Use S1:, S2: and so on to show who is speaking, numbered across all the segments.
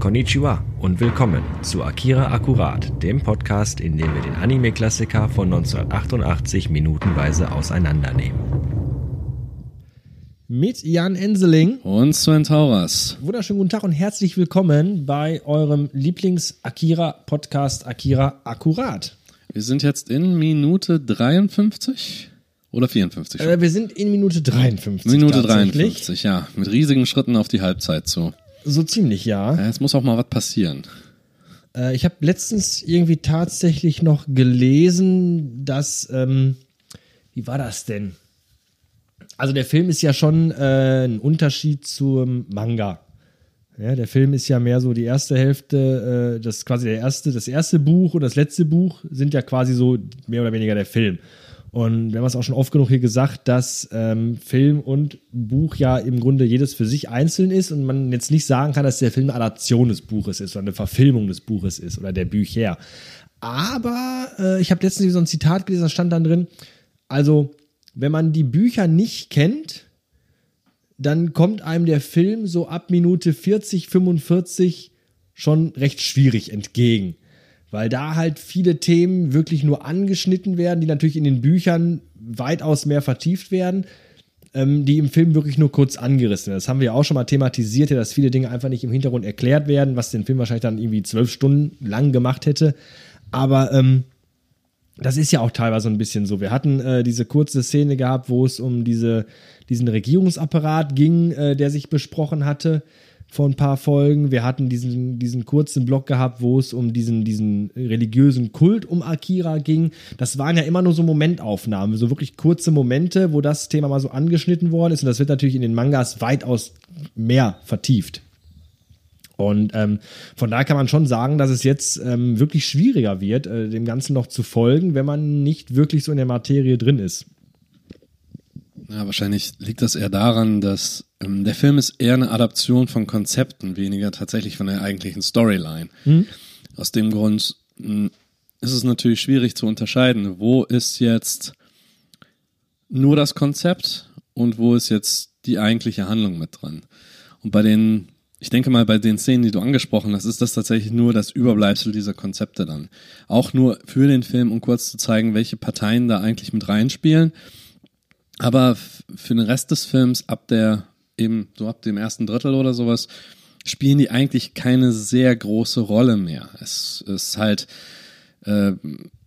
S1: Konnichiwa und willkommen zu Akira Akkurat, dem Podcast, in dem wir den Anime-Klassiker von 1988 minutenweise auseinandernehmen.
S2: Mit Jan Enseling
S3: und Sven Tauras.
S2: Wunderschönen guten Tag und herzlich willkommen bei eurem Lieblings-Akira-Podcast Akira Akkurat.
S3: Wir sind jetzt in Minute 53 oder 54 schon?
S2: Äh, wir sind in Minute 53.
S3: Minute 53, ja. Mit riesigen Schritten auf die Halbzeit zu.
S2: So ziemlich, ja.
S3: ja jetzt muss auch mal was passieren.
S2: Äh, ich habe letztens irgendwie tatsächlich noch gelesen, dass, ähm, wie war das denn? Also der Film ist ja schon äh, ein Unterschied zum Manga. Ja, der Film ist ja mehr so die erste Hälfte, äh, das quasi der erste, das erste Buch und das letzte Buch sind ja quasi so mehr oder weniger der Film. Und wir haben es auch schon oft genug hier gesagt, dass ähm, Film und Buch ja im Grunde jedes für sich einzeln ist und man jetzt nicht sagen kann, dass der Film eine Adaption des Buches ist oder eine Verfilmung des Buches ist oder der Bücher. Aber äh, ich habe letztens so ein Zitat gelesen, da stand dann drin, also wenn man die Bücher nicht kennt, dann kommt einem der Film so ab Minute 40, 45 schon recht schwierig entgegen weil da halt viele Themen wirklich nur angeschnitten werden, die natürlich in den Büchern weitaus mehr vertieft werden, ähm, die im Film wirklich nur kurz angerissen werden. Das haben wir ja auch schon mal thematisiert, dass viele Dinge einfach nicht im Hintergrund erklärt werden, was den Film wahrscheinlich dann irgendwie zwölf Stunden lang gemacht hätte. Aber ähm, das ist ja auch teilweise ein bisschen so. Wir hatten äh, diese kurze Szene gehabt, wo es um diese, diesen Regierungsapparat ging, äh, der sich besprochen hatte vor ein paar Folgen. Wir hatten diesen, diesen kurzen Block gehabt, wo es um diesen, diesen religiösen Kult um Akira ging. Das waren ja immer nur so Momentaufnahmen, so wirklich kurze Momente, wo das Thema mal so angeschnitten worden ist. Und das wird natürlich in den Mangas weitaus mehr vertieft. Und ähm, von daher kann man schon sagen, dass es jetzt ähm, wirklich schwieriger wird, äh, dem Ganzen noch zu folgen, wenn man nicht wirklich so in der Materie drin ist.
S3: Ja, wahrscheinlich liegt das eher daran, dass der Film ist eher eine Adaption von Konzepten, weniger tatsächlich von der eigentlichen Storyline. Mhm. Aus dem Grund hm, ist es natürlich schwierig zu unterscheiden, wo ist jetzt nur das Konzept und wo ist jetzt die eigentliche Handlung mit dran. Und bei den, ich denke mal, bei den Szenen, die du angesprochen hast, ist das tatsächlich nur das Überbleibsel dieser Konzepte dann. Auch nur für den Film, um kurz zu zeigen, welche Parteien da eigentlich mit reinspielen aber für den Rest des Films, ab der eben so ab dem ersten Drittel oder sowas, spielen die eigentlich keine sehr große Rolle mehr. Es ist halt äh,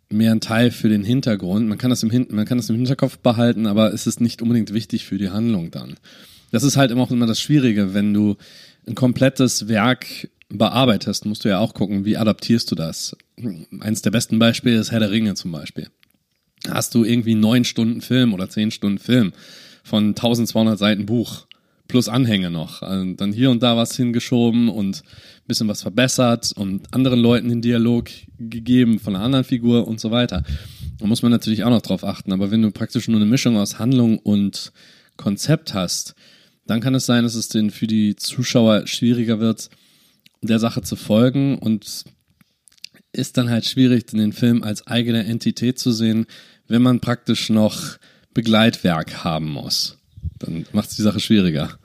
S3: mehr ein Teil für den Hintergrund. Man kann das im Hin man kann das im Hinterkopf behalten, aber es ist nicht unbedingt wichtig für die Handlung dann. Das ist halt immer auch immer das Schwierige, wenn du ein komplettes Werk bearbeitest, musst du ja auch gucken, wie adaptierst du das. Eins der besten Beispiele ist Herr der Ringe zum Beispiel hast du irgendwie neun Stunden Film oder zehn Stunden Film von 1200 Seiten Buch plus Anhänge noch. Also dann hier und da was hingeschoben und bisschen was verbessert und anderen Leuten den Dialog gegeben von einer anderen Figur und so weiter. Da muss man natürlich auch noch drauf achten. Aber wenn du praktisch nur eine Mischung aus Handlung und Konzept hast, dann kann es sein, dass es den für die Zuschauer schwieriger wird, der Sache zu folgen und ist dann halt schwierig, den Film als eigene Entität zu sehen, wenn man praktisch noch Begleitwerk haben muss. Dann macht es die Sache schwieriger.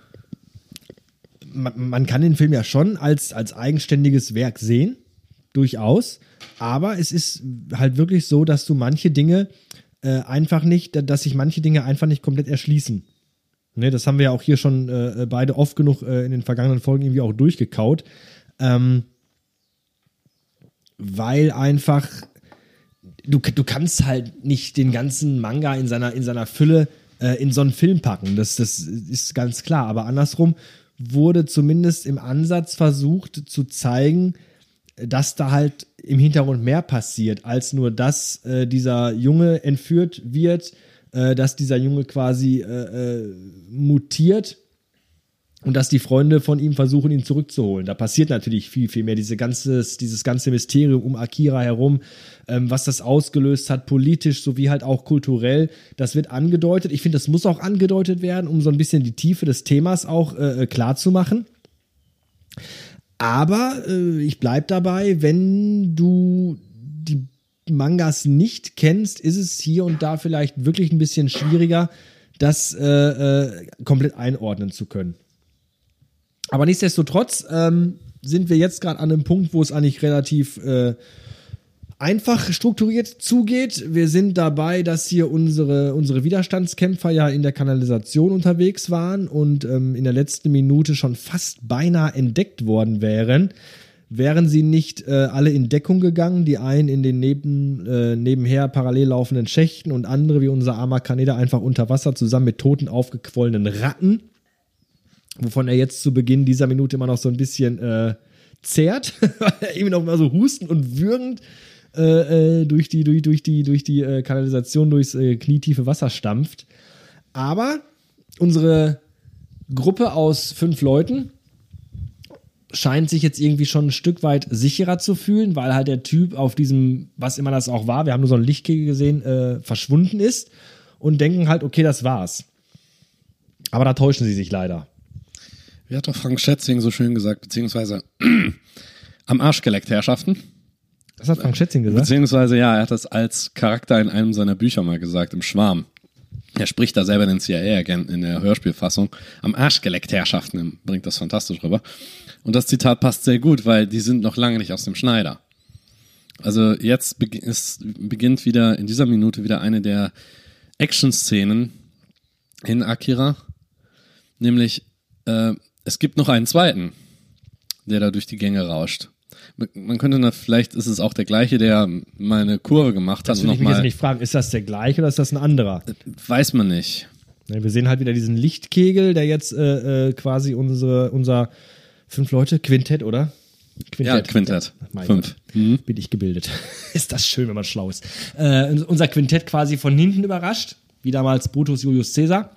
S2: Man, man, kann den Film ja schon als, als eigenständiges Werk sehen, durchaus. Aber es ist halt wirklich so, dass du manche Dinge äh, einfach nicht, dass sich manche Dinge einfach nicht komplett erschließen. Ne, das haben wir ja auch hier schon äh, beide oft genug äh, in den vergangenen Folgen irgendwie auch durchgekaut. Ähm, weil einfach du, du kannst halt nicht den ganzen Manga in seiner, in seiner Fülle äh, in so einen Film packen. Das, das ist ganz klar. Aber andersrum wurde zumindest im Ansatz versucht zu zeigen, dass da halt im Hintergrund mehr passiert, als nur, dass äh, dieser Junge entführt wird, äh, dass dieser Junge quasi äh, äh mutiert und dass die Freunde von ihm versuchen, ihn zurückzuholen. Da passiert natürlich viel, viel mehr. Diese ganzes, dieses ganze Mysterium um Akira herum, ähm, was das ausgelöst hat, politisch sowie halt auch kulturell, das wird angedeutet. Ich finde, das muss auch angedeutet werden, um so ein bisschen die Tiefe des Themas auch äh, äh klar zu machen. Aber äh, ich bleib dabei, wenn du die Mangas nicht kennst, ist es hier und da vielleicht wirklich ein bisschen schwieriger, das äh, äh komplett einordnen zu können. Aber nichtsdestotrotz, ähm, sind wir jetzt gerade an einem Punkt, wo es eigentlich relativ äh, einfach strukturiert zugeht. Wir sind dabei, dass hier unsere, unsere Widerstandskämpfer ja in der Kanalisation unterwegs waren und ähm, in der letzten Minute schon fast beinahe entdeckt worden wären. Wären sie nicht äh, alle in Deckung gegangen, die einen in den neben, äh, nebenher parallel laufenden Schächten und andere wie unser armer Kaneda einfach unter Wasser zusammen mit toten, aufgequollenen Ratten, wovon er jetzt zu Beginn dieser Minute immer noch so ein bisschen äh, zehrt, weil er eben noch mal so hustend und würgend äh, äh, durch die, durch, durch die, durch die äh, Kanalisation, durchs äh, knietiefe Wasser stampft. Aber unsere Gruppe aus fünf Leuten scheint sich jetzt irgendwie schon ein Stück weit sicherer zu fühlen, weil halt der Typ auf diesem, was immer das auch war, wir haben nur so einen Lichtkegel gesehen, äh, verschwunden ist und denken halt, okay, das war's. Aber da täuschen sie sich leider.
S3: Wie hat doch Frank Schätzing so schön gesagt, beziehungsweise am Arsch geleckt, Herrschaften.
S2: Das hat Frank Schätzing gesagt.
S3: Beziehungsweise, ja, er hat das als Charakter in einem seiner Bücher mal gesagt, im Schwarm. Er spricht da selber den CIA-Agenten in der Hörspielfassung. Am Arsch geleckt, Herrschaften, bringt das fantastisch rüber. Und das Zitat passt sehr gut, weil die sind noch lange nicht aus dem Schneider. Also jetzt beginnt wieder in dieser Minute wieder eine der Action-Szenen in Akira. Nämlich, äh, es gibt noch einen zweiten, der da durch die Gänge rauscht man könnte da, vielleicht ist es auch der gleiche, der mal eine Kurve gemacht hat.
S2: Das will ich mich jetzt nicht fragen, ist das der gleiche oder ist das ein anderer?
S3: Weiß man nicht.
S2: Wir sehen halt wieder diesen Lichtkegel, der jetzt äh, äh, quasi unsere, unser fünf Leute, Quintett, oder?
S3: Quintett. Ja, Quintett. Ja, Fünf.
S2: Mhm. Bin ich gebildet. ist das schön, wenn man schlau ist. Äh, unser Quintett quasi von hinten überrascht, wie damals Brutus Julius Caesar.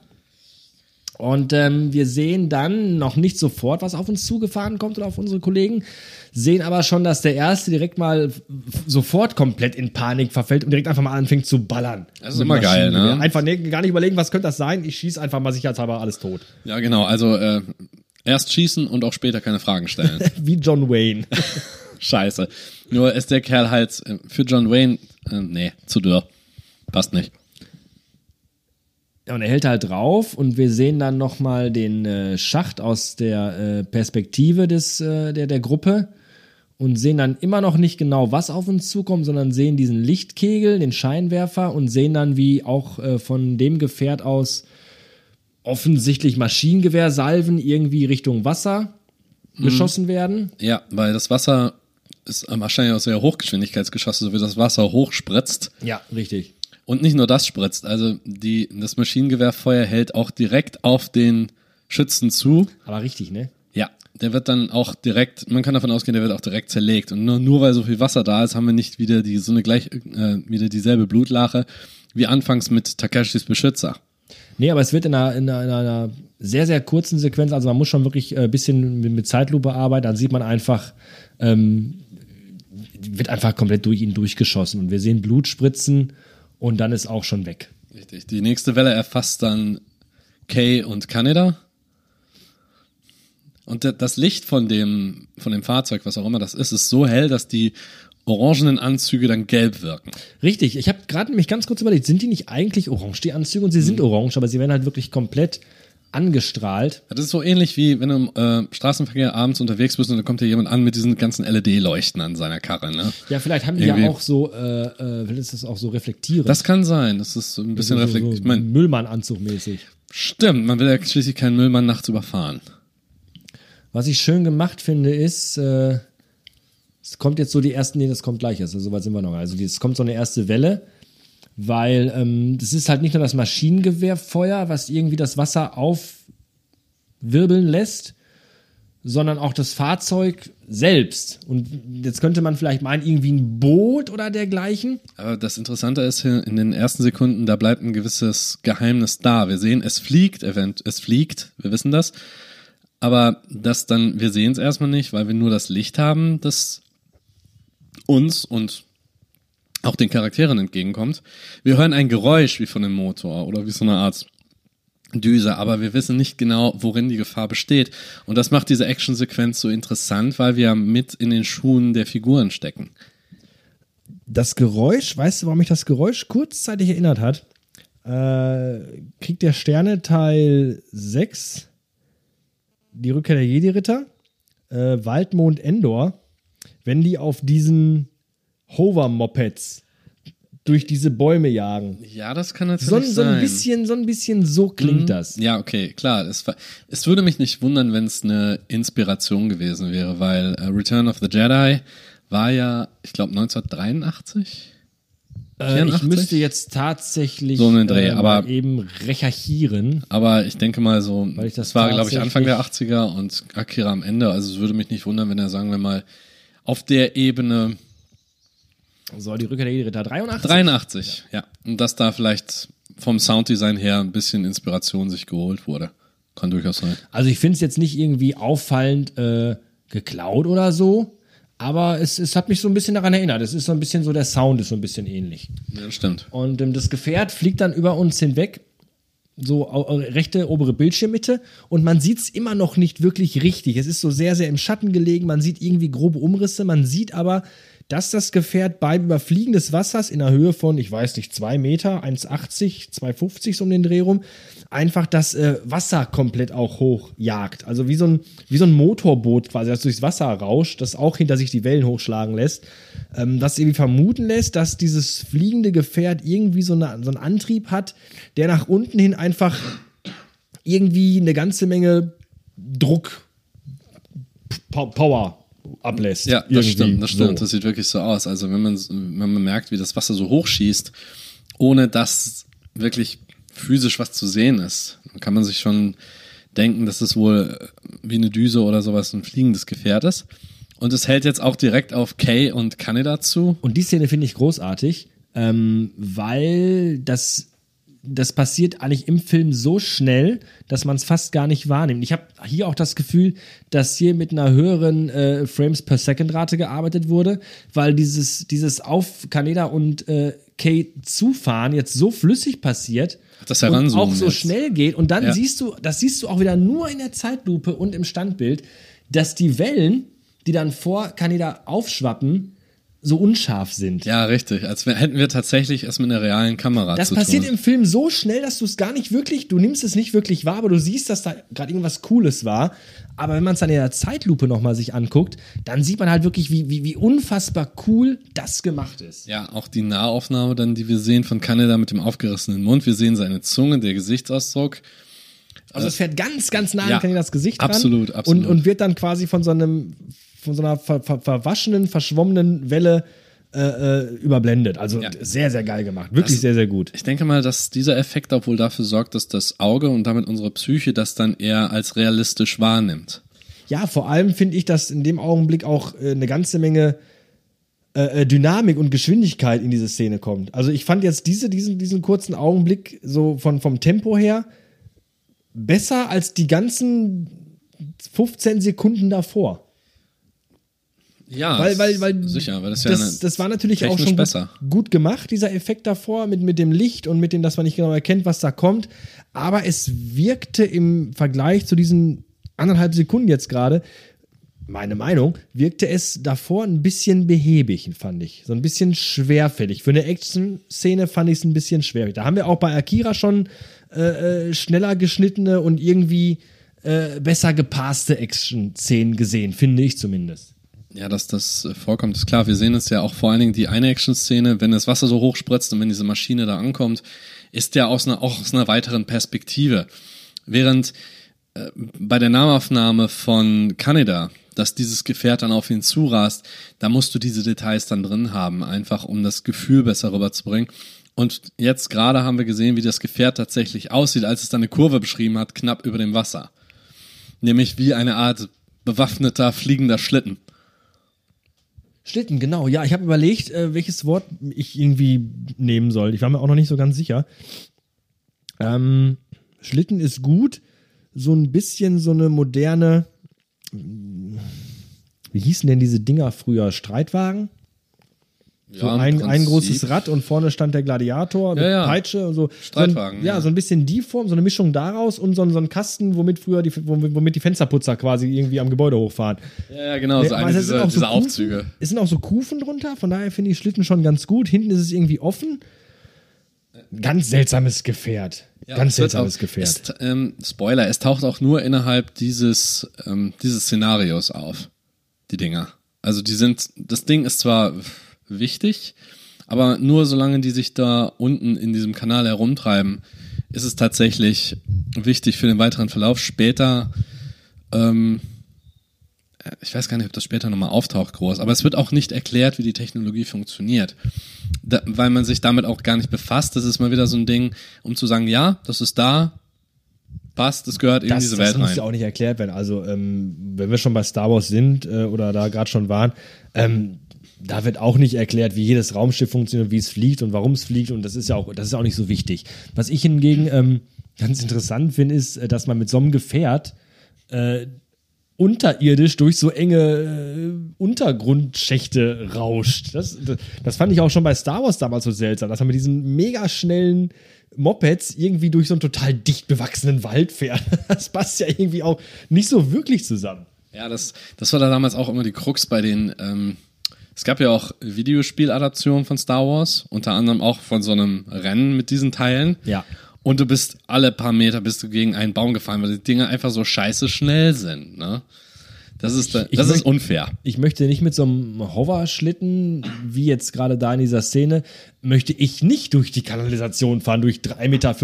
S2: Und ähm, wir sehen dann noch nicht sofort, was auf uns zugefahren kommt oder auf unsere Kollegen, sehen aber schon, dass der Erste direkt mal sofort komplett in Panik verfällt und direkt einfach mal anfängt zu ballern.
S3: Das ist immer geil, ne?
S2: Einfach ne, gar nicht überlegen, was könnte das sein. Ich schieße einfach mal sicherheitshalber alles tot.
S3: Ja, genau. Also äh, erst schießen und auch später keine Fragen stellen.
S2: Wie John Wayne.
S3: Scheiße. Nur ist der Kerl halt äh, für John Wayne, äh, nee, zu dürr. Passt nicht.
S2: Und er hält halt drauf und wir sehen dann nochmal den äh, Schacht aus der äh, Perspektive des, äh, der, der Gruppe und sehen dann immer noch nicht genau, was auf uns zukommt, sondern sehen diesen Lichtkegel, den Scheinwerfer und sehen dann, wie auch äh, von dem Gefährt aus offensichtlich Maschinengewehrsalven irgendwie Richtung Wasser mhm. geschossen werden.
S3: Ja, weil das Wasser ist wahrscheinlich auch sehr Hochgeschwindigkeitsgeschosse, so wie das Wasser hochspritzt.
S2: Ja, richtig.
S3: Und nicht nur das spritzt, also die, das Maschinengewehrfeuer hält auch direkt auf den Schützen zu.
S2: Aber richtig, ne?
S3: Ja, der wird dann auch direkt, man kann davon ausgehen, der wird auch direkt zerlegt. Und nur, nur weil so viel Wasser da ist, haben wir nicht wieder die so eine gleich äh, wieder dieselbe Blutlache wie anfangs mit Takashis Beschützer.
S2: Nee, aber es wird in einer, in einer, in einer sehr, sehr kurzen Sequenz, also man muss schon wirklich ein bisschen mit Zeitlupe arbeiten, dann sieht man einfach, ähm, wird einfach komplett durch ihn durchgeschossen und wir sehen Blut spritzen und dann ist auch schon weg.
S3: Richtig. Die nächste Welle erfasst dann Kay und Kaneda. Und das Licht von dem, von dem Fahrzeug, was auch immer das ist, ist so hell, dass die orangenen Anzüge dann gelb wirken.
S2: Richtig. Ich habe gerade mich ganz kurz überlegt, sind die nicht eigentlich orange, die Anzüge? Und sie sind mhm. orange, aber sie werden halt wirklich komplett angestrahlt.
S3: Das ist so ähnlich wie wenn du im äh, Straßenverkehr abends unterwegs bist und dann kommt dir jemand an mit diesen ganzen LED-Leuchten an seiner Karre. Ne?
S2: Ja, vielleicht haben die Irgendwie. ja auch so, äh, äh, will es das auch so reflektieren.
S3: Das kann sein. Das ist so ein bisschen so, reflektiert. So
S2: ich mein, Müllmann-Anzug mäßig.
S3: Stimmt, man will ja schließlich keinen Müllmann nachts überfahren.
S2: Was ich schön gemacht finde, ist, äh, es kommt jetzt so die ersten, nee, das kommt gleich, also soweit sind wir noch. Also es kommt so eine erste Welle weil ähm, das ist halt nicht nur das Maschinengewehrfeuer, was irgendwie das Wasser aufwirbeln lässt, sondern auch das Fahrzeug selbst. Und jetzt könnte man vielleicht meinen, irgendwie ein Boot oder dergleichen.
S3: Aber das Interessante ist hier in den ersten Sekunden, da bleibt ein gewisses Geheimnis da. Wir sehen, es fliegt, event es fliegt, wir wissen das. Aber das dann, wir sehen es erstmal nicht, weil wir nur das Licht haben, das uns und auch den Charakteren entgegenkommt. Wir hören ein Geräusch wie von einem Motor oder wie so eine Art Düse, aber wir wissen nicht genau, worin die Gefahr besteht. Und das macht diese Actionsequenz so interessant, weil wir mit in den Schuhen der Figuren stecken.
S2: Das Geräusch, weißt du, warum mich das Geräusch kurzzeitig erinnert hat? Äh, Krieg der Sterne Teil 6, die Rückkehr der Jedi-Ritter. äh, Waldmond Endor, wenn die auf diesen Hover-Mopeds durch diese Bäume jagen.
S3: Ja, das kann natürlich
S2: So, ein- so
S3: sein.
S2: ein bisschen, so ein bisschen so klingt das.
S3: Ja, okay, klar. Es, es würde mich nicht wundern, wenn es eine Inspiration gewesen wäre, weil äh, Return of the Jedi war ja, ich glaube, 1983.
S2: Äh, ich
S3: 84?
S2: müsste jetzt tatsächlich
S3: So einen Dreh,
S2: äh,
S3: aber-
S2: eben recherchieren.
S3: Aber ich denke mal so,
S2: Weil ich das
S3: das war, glaube ich, Anfang der
S2: tatsächlich-
S3: 80er und Akira am Ende. Also es würde mich nicht wundern, wenn er, sagen wir mal, auf der Ebene
S2: So, die Rückkehr der Jedi-Ritter 83.
S3: 83, ja. Und dass da vielleicht vom Sounddesign her ein bisschen Inspiration sich geholt wurde. Kann durchaus sein.
S2: Also ich finde es jetzt nicht irgendwie auffallend äh, geklaut oder so, aber es, es hat mich so ein bisschen daran erinnert. Es ist so ein bisschen so, der Sound ist so ein bisschen ähnlich.
S3: Ja, stimmt.
S2: Und ähm, das Gefährt fliegt dann über uns hinweg, so au- rechte obere Bildschirmmitte, und man sieht es immer noch nicht wirklich richtig. Es ist so sehr, sehr im Schatten gelegen, man sieht irgendwie grobe Umrisse, man sieht aber, dass das Gefährt beim Überfliegen des Wassers in einer Höhe von, ich weiß nicht, 2 Meter, 1,80, 2,50 so um den Dreh rum, einfach das äh, Wasser komplett auch hochjagt. Also wie so, ein, wie so ein Motorboot quasi, das durchs Wasser rauscht, das auch hinter sich die Wellen hochschlagen lässt. Ähm, das irgendwie vermuten lässt, dass dieses fliegende Gefährt irgendwie so, eine, so einen Antrieb hat, der nach unten hin einfach irgendwie eine ganze Menge Druck, P- Power ablässt.
S3: Ja, das
S2: Irgendwie
S3: stimmt, das stimmt.
S2: so.
S3: Das sieht wirklich so aus. Also wenn man, wenn man merkt, wie das Wasser so hochschießt, ohne dass wirklich physisch was zu sehen ist, dann kann man sich schon denken, dass es wohl wie eine Düse oder sowas ein fliegendes Gefährt ist. Und es hält jetzt auch direkt auf Kay und Kaneda zu.
S2: Und die Szene finde ich großartig, ähm, weil das, das passiert eigentlich im Film so schnell, dass man es fast gar nicht wahrnimmt. Ich habe hier auch das Gefühl, dass hier mit einer höheren äh, Frames per Second Rate gearbeitet wurde, weil dieses, dieses auf Kaneda und äh, Kay zufahren jetzt so flüssig passiert.
S3: Das
S2: und auch so
S3: jetzt.
S2: schnell geht und dann
S3: Ja.
S2: siehst du, das siehst du auch wieder nur in der Zeitlupe und im Standbild, dass die Wellen, die dann vor Kaneda aufschwappen, so unscharf sind.
S3: Ja, richtig. Als hätten wir tatsächlich es mit einer realen Kamera
S2: Das
S3: zu
S2: passiert
S3: tun.
S2: im Film so schnell, dass du es gar nicht wirklich, du nimmst es nicht wirklich wahr, aber du siehst, dass da gerade irgendwas Cooles war. Aber wenn man es dann in der Zeitlupe nochmal sich anguckt, dann sieht man halt wirklich, wie, wie, wie unfassbar cool das gemacht ist.
S3: Ja, auch die Nahaufnahme dann, die wir sehen von Kaneda mit dem aufgerissenen Mund. Wir sehen seine Zunge, der Gesichtsausdruck.
S2: Also es fährt ganz, ganz nah
S3: Ja,
S2: an das Gesicht
S3: absolut,
S2: ran
S3: absolut.
S2: Und, und wird dann quasi von so einem, von so einer ver, ver, verwaschenen, verschwommenen Welle äh, äh, überblendet. Also
S3: Ja.
S2: sehr, sehr geil gemacht. Wirklich
S3: Das-
S2: sehr, sehr gut.
S3: Ich denke mal, dass dieser Effekt auch wohl dafür sorgt, dass das Auge und damit unsere Psyche das dann eher als realistisch wahrnimmt.
S2: Ja, vor allem finde ich, dass in dem Augenblick auch äh, eine ganze Menge äh, äh, Dynamik und Geschwindigkeit in diese Szene kommt. Also ich fand jetzt diese, diesen, diesen kurzen Augenblick so von, vom Tempo her besser als die ganzen 15 Sekunden davor.
S3: Ja,
S2: Weil, weil, weil
S3: sicher, weil das ja
S2: das, das war natürlich auch schon
S3: besser.
S2: Gut, gut gemacht, dieser Effekt davor, mit, mit dem Licht und mit dem, dass man nicht genau erkennt, was da kommt. Aber es wirkte im Vergleich zu diesen anderthalb Sekunden jetzt gerade, meine Meinung, wirkte es davor ein bisschen behäbig, fand ich. So ein bisschen schwerfällig. Für eine Action-Szene fand ich es ein bisschen schwierig. Da haben wir auch bei Akira schon äh, äh, schneller geschnittene und irgendwie äh, besser gepasste Action-Szenen gesehen, finde ich zumindest.
S3: Ja, dass das äh, vorkommt, ist klar. Wir sehen es ja auch vor allen Dingen die eine Action-Szene, wenn das Wasser so hoch spritzt und wenn diese Maschine da ankommt, ist ja aus einer, auch aus einer weiteren Perspektive. Während äh, bei der Nahaufnahme von Kaneda, dass dieses Gefährt dann auf ihn zurast, da musst du diese Details dann drin haben, einfach um das Gefühl besser rüberzubringen. Und jetzt gerade haben wir gesehen, wie das Gefährt tatsächlich aussieht, als es dann eine Kurve beschrieben hat, knapp über dem Wasser. Nämlich wie eine Art bewaffneter fliegender Schlitten.
S2: Schlitten, genau. Ja, ich habe überlegt, äh, welches Wort ich irgendwie nehmen soll. Ich war mir auch noch nicht so ganz sicher. Ähm, Schlitten ist gut. So ein bisschen so eine moderne. Wie hießen denn diese Dinger früher? Streitwagen? So
S3: Ja,
S2: ein, ein großes Rad und vorne stand der Gladiator mit
S3: Ja, ja.
S2: Peitsche und so.
S3: Streitwagen,
S2: So ein, ja, so ein bisschen die Form, so eine Mischung daraus und so, ein- so ein Kasten, womit früher die, womit die Fensterputzer quasi irgendwie am Gebäude hochfahren.
S3: Ja, ja, genau, so eine
S2: aber es sind
S3: dieser,
S2: auch so
S3: dieser
S2: Kufen.
S3: Aufzüge.
S2: Es sind auch so Kufen drunter, von daher finde ich Schlitten schon ganz gut. Hinten ist es irgendwie offen. ganz seltsames Gefährt. Ganz seltsames
S3: auch,
S2: Gefährt.
S3: Es, ähm, Spoiler, es taucht auch nur innerhalb dieses, ähm, dieses Szenarios auf, die Dinger. Also die sind, das Ding ist zwar wichtig, aber nur solange die sich da unten in diesem Kanal herumtreiben, ist es tatsächlich wichtig für den weiteren Verlauf. Später, ähm, äh, ich weiß gar nicht, ob das später nochmal auftaucht groß, aber es wird auch nicht erklärt, wie die Technologie funktioniert. Da, weil man sich damit auch gar nicht befasst. Das ist mal wieder so ein Ding, um zu sagen, ja, das ist da, passt, das gehört in
S2: das,
S3: diese
S2: das
S3: Welt
S2: muss
S3: rein.
S2: ja auch nicht erklärt werden. Also, ähm, wenn wir schon bei Star Wars sind äh, oder da gerade schon waren, ähm, da wird auch nicht erklärt, wie jedes Raumschiff funktioniert, wie es fliegt und warum es fliegt. Und das ist ja auch, das ist auch nicht so wichtig. Was ich hingegen ähm, ganz interessant finde, ist, äh, dass man mit so einem Gefährt äh, unterirdisch durch so enge äh, Untergrundschächte rauscht. Das, das, das fand ich auch schon bei Star Wars damals so seltsam, dass man mit diesen mega schnellen Mopeds irgendwie durch so einen total dicht bewachsenen Wald fährt. Das passt ja irgendwie auch nicht so wirklich zusammen.
S3: Ja, das, das war da damals auch immer die Krux bei den, ähm, es gab ja auch Videospieladaptionen von Star Wars, unter anderem auch von so einem Rennen mit diesen Teilen.
S2: Ja.
S3: Und du bist alle paar Meter bist du gegen einen Baum gefahren, weil die Dinge einfach so scheiße schnell sind, ne? Das ist, da,
S2: Ich
S3: das ist
S2: möcht-
S3: unfair.
S2: Ich möchte nicht mit so einem Hoverschlitten, wie jetzt gerade da in dieser Szene, möchte ich nicht durch die Kanalisation fahren, durch 3,50 Meter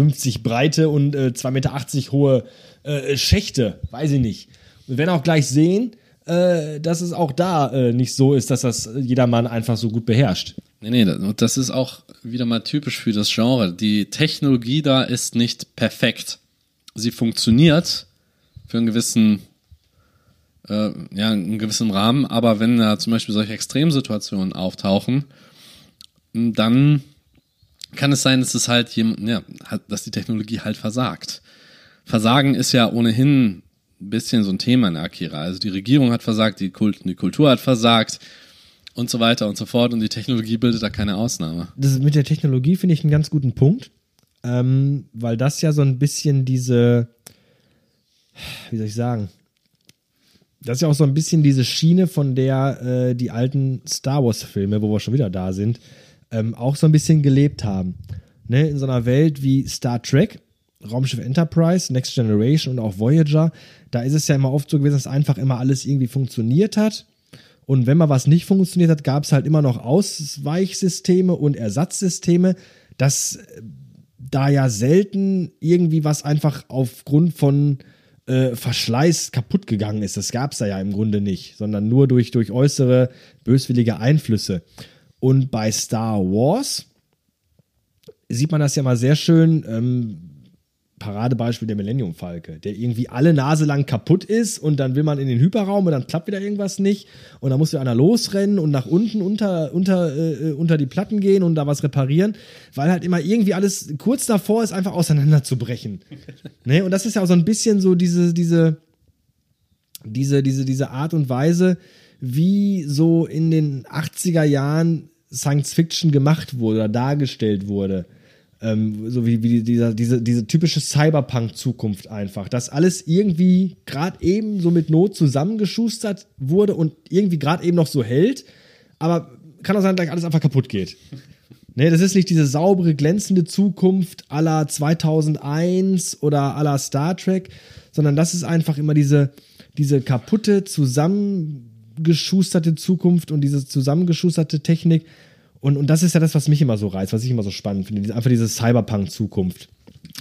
S2: breite und äh, 2,80 Meter hohe äh, Schächte. Weiß ich nicht. Wir werden auch gleich sehen, äh, dass es auch da äh, nicht so ist, dass das jedermann einfach so gut beherrscht.
S3: Nee, nee, das- ist auch wieder mal typisch für das Genre. Die Technologie da ist nicht perfekt. Sie funktioniert für einen gewissen, äh, ja, einen gewissen Rahmen, aber wenn da zum Beispiel solche Extremsituationen auftauchen, dann kann es sein, dass es halt jemand, ja, dass die Technologie halt versagt. Versagen ist ja ohnehin ein bisschen so ein Thema in Akira. Also die Regierung hat versagt, die, Kult, die Kultur hat versagt und so weiter und so fort und die Technologie bildet da keine Ausnahme.
S2: das mit der Technologie finde ich einen ganz guten Punkt, ähm, weil das ja so ein bisschen diese, wie soll ich sagen, das ist ja auch so ein bisschen diese Schiene, von der äh, die alten Star Wars-Filme, wo wir schon wieder da sind, ähm, auch so ein bisschen gelebt haben. Ne? In so einer Welt wie Star Trek, Raumschiff Enterprise, Next Generation und auch Voyager, da ist es ja immer oft so gewesen, dass einfach immer alles irgendwie funktioniert hat. Und wenn mal was nicht funktioniert hat, gab es halt immer noch Ausweichsysteme und Ersatzsysteme, dass äh, da ja selten irgendwie was einfach aufgrund von äh, Verschleiß kaputt gegangen ist. Das gab es da ja im Grunde nicht, sondern nur durch, durch äußere böswillige Einflüsse. Und bei Star Wars sieht man das ja mal sehr schön. Ähm, Paradebeispiel der Millennium Falke, der irgendwie alle Nase lang kaputt ist und dann will man in den Hyperraum und dann klappt wieder irgendwas nicht und dann muss wieder einer losrennen und nach unten unter, unter, äh, unter die Platten gehen und da was reparieren, weil halt immer irgendwie alles kurz davor ist, einfach auseinanderzubrechen. ne? Und das ist ja auch so ein bisschen so diese, diese, diese, diese, diese Art und Weise, wie so in den 80er Jahren Science Fiction gemacht wurde oder dargestellt wurde. Ähm, so wie, wie dieser, diese, diese typische Cyberpunk-Zukunft einfach. Dass alles irgendwie gerade eben so mit Not zusammengeschustert wurde und irgendwie gerade eben noch so hält, aber kann auch sein, dass alles einfach kaputt geht. Ne, das ist nicht diese saubere, glänzende Zukunft aller 2001 oder aller Star Trek, sondern das ist einfach immer diese, diese kaputte, zusammengeschusterte Zukunft und diese zusammengeschusterte Technik. Und, und das ist ja das, was mich immer so reizt, was ich immer so spannend finde. Einfach diese Cyberpunk-Zukunft.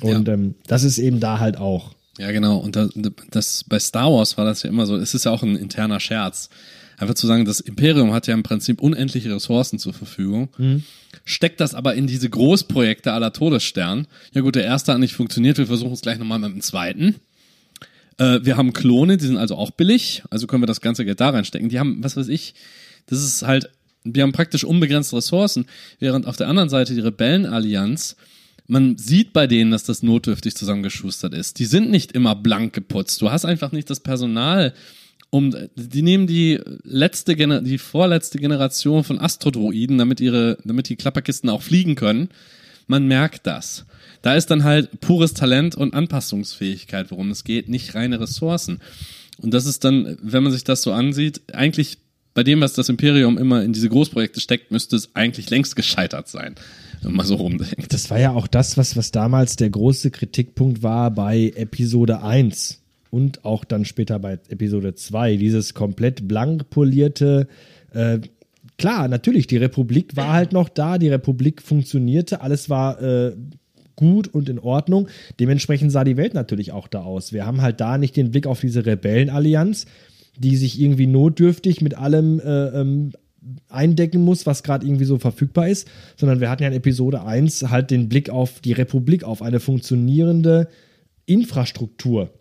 S2: Und
S3: Ja.
S2: ähm, das ist eben da halt auch.
S3: Ja, genau. Und das, das, bei Star Wars war das ja immer so, es ist ja auch ein interner Scherz. Einfach zu sagen, das Imperium hat ja im Prinzip unendliche Ressourcen zur Verfügung, steckt das aber in diese Großprojekte aller Todesstern. Ja gut, der erste hat nicht funktioniert, wir versuchen es gleich nochmal mit dem zweiten. Äh, wir haben Klone, die sind also auch billig, also können wir das ganze Geld da reinstecken. Die haben, was weiß ich, das ist halt, die haben praktisch unbegrenzte Ressourcen, während auf der anderen Seite die Rebellenallianz, man sieht bei denen, dass das notdürftig zusammengeschustert ist. Die sind nicht immer blank geputzt. Du hast einfach nicht das Personal, um, die nehmen die letzte, die vorletzte Generation von Astrodroiden, damit ihre, damit die Klapperkisten auch fliegen können. Man merkt das. Da ist dann halt pures Talent und Anpassungsfähigkeit, worum es geht, nicht reine Ressourcen. Und das ist dann, wenn man sich das so ansieht, eigentlich bei dem, was das Imperium immer in diese Großprojekte steckt, müsste es eigentlich längst gescheitert sein, wenn man so rumdenkt.
S2: Das war ja auch das, was, was damals der große Kritikpunkt war bei Episode 1 und auch dann später bei Episode 2. Dieses komplett blank polierte, äh, klar, natürlich, die Republik war halt noch da, die Republik funktionierte, alles war äh, gut und in Ordnung. Dementsprechend sah die Welt natürlich auch da aus. Wir haben halt da nicht den Blick auf diese Rebellenallianz, die sich irgendwie notdürftig mit allem äh, ähm, eindecken muss, was gerade irgendwie so verfügbar ist, sondern wir hatten ja in Episode 1 halt den Blick auf die Republik, auf eine funktionierende Infrastruktur.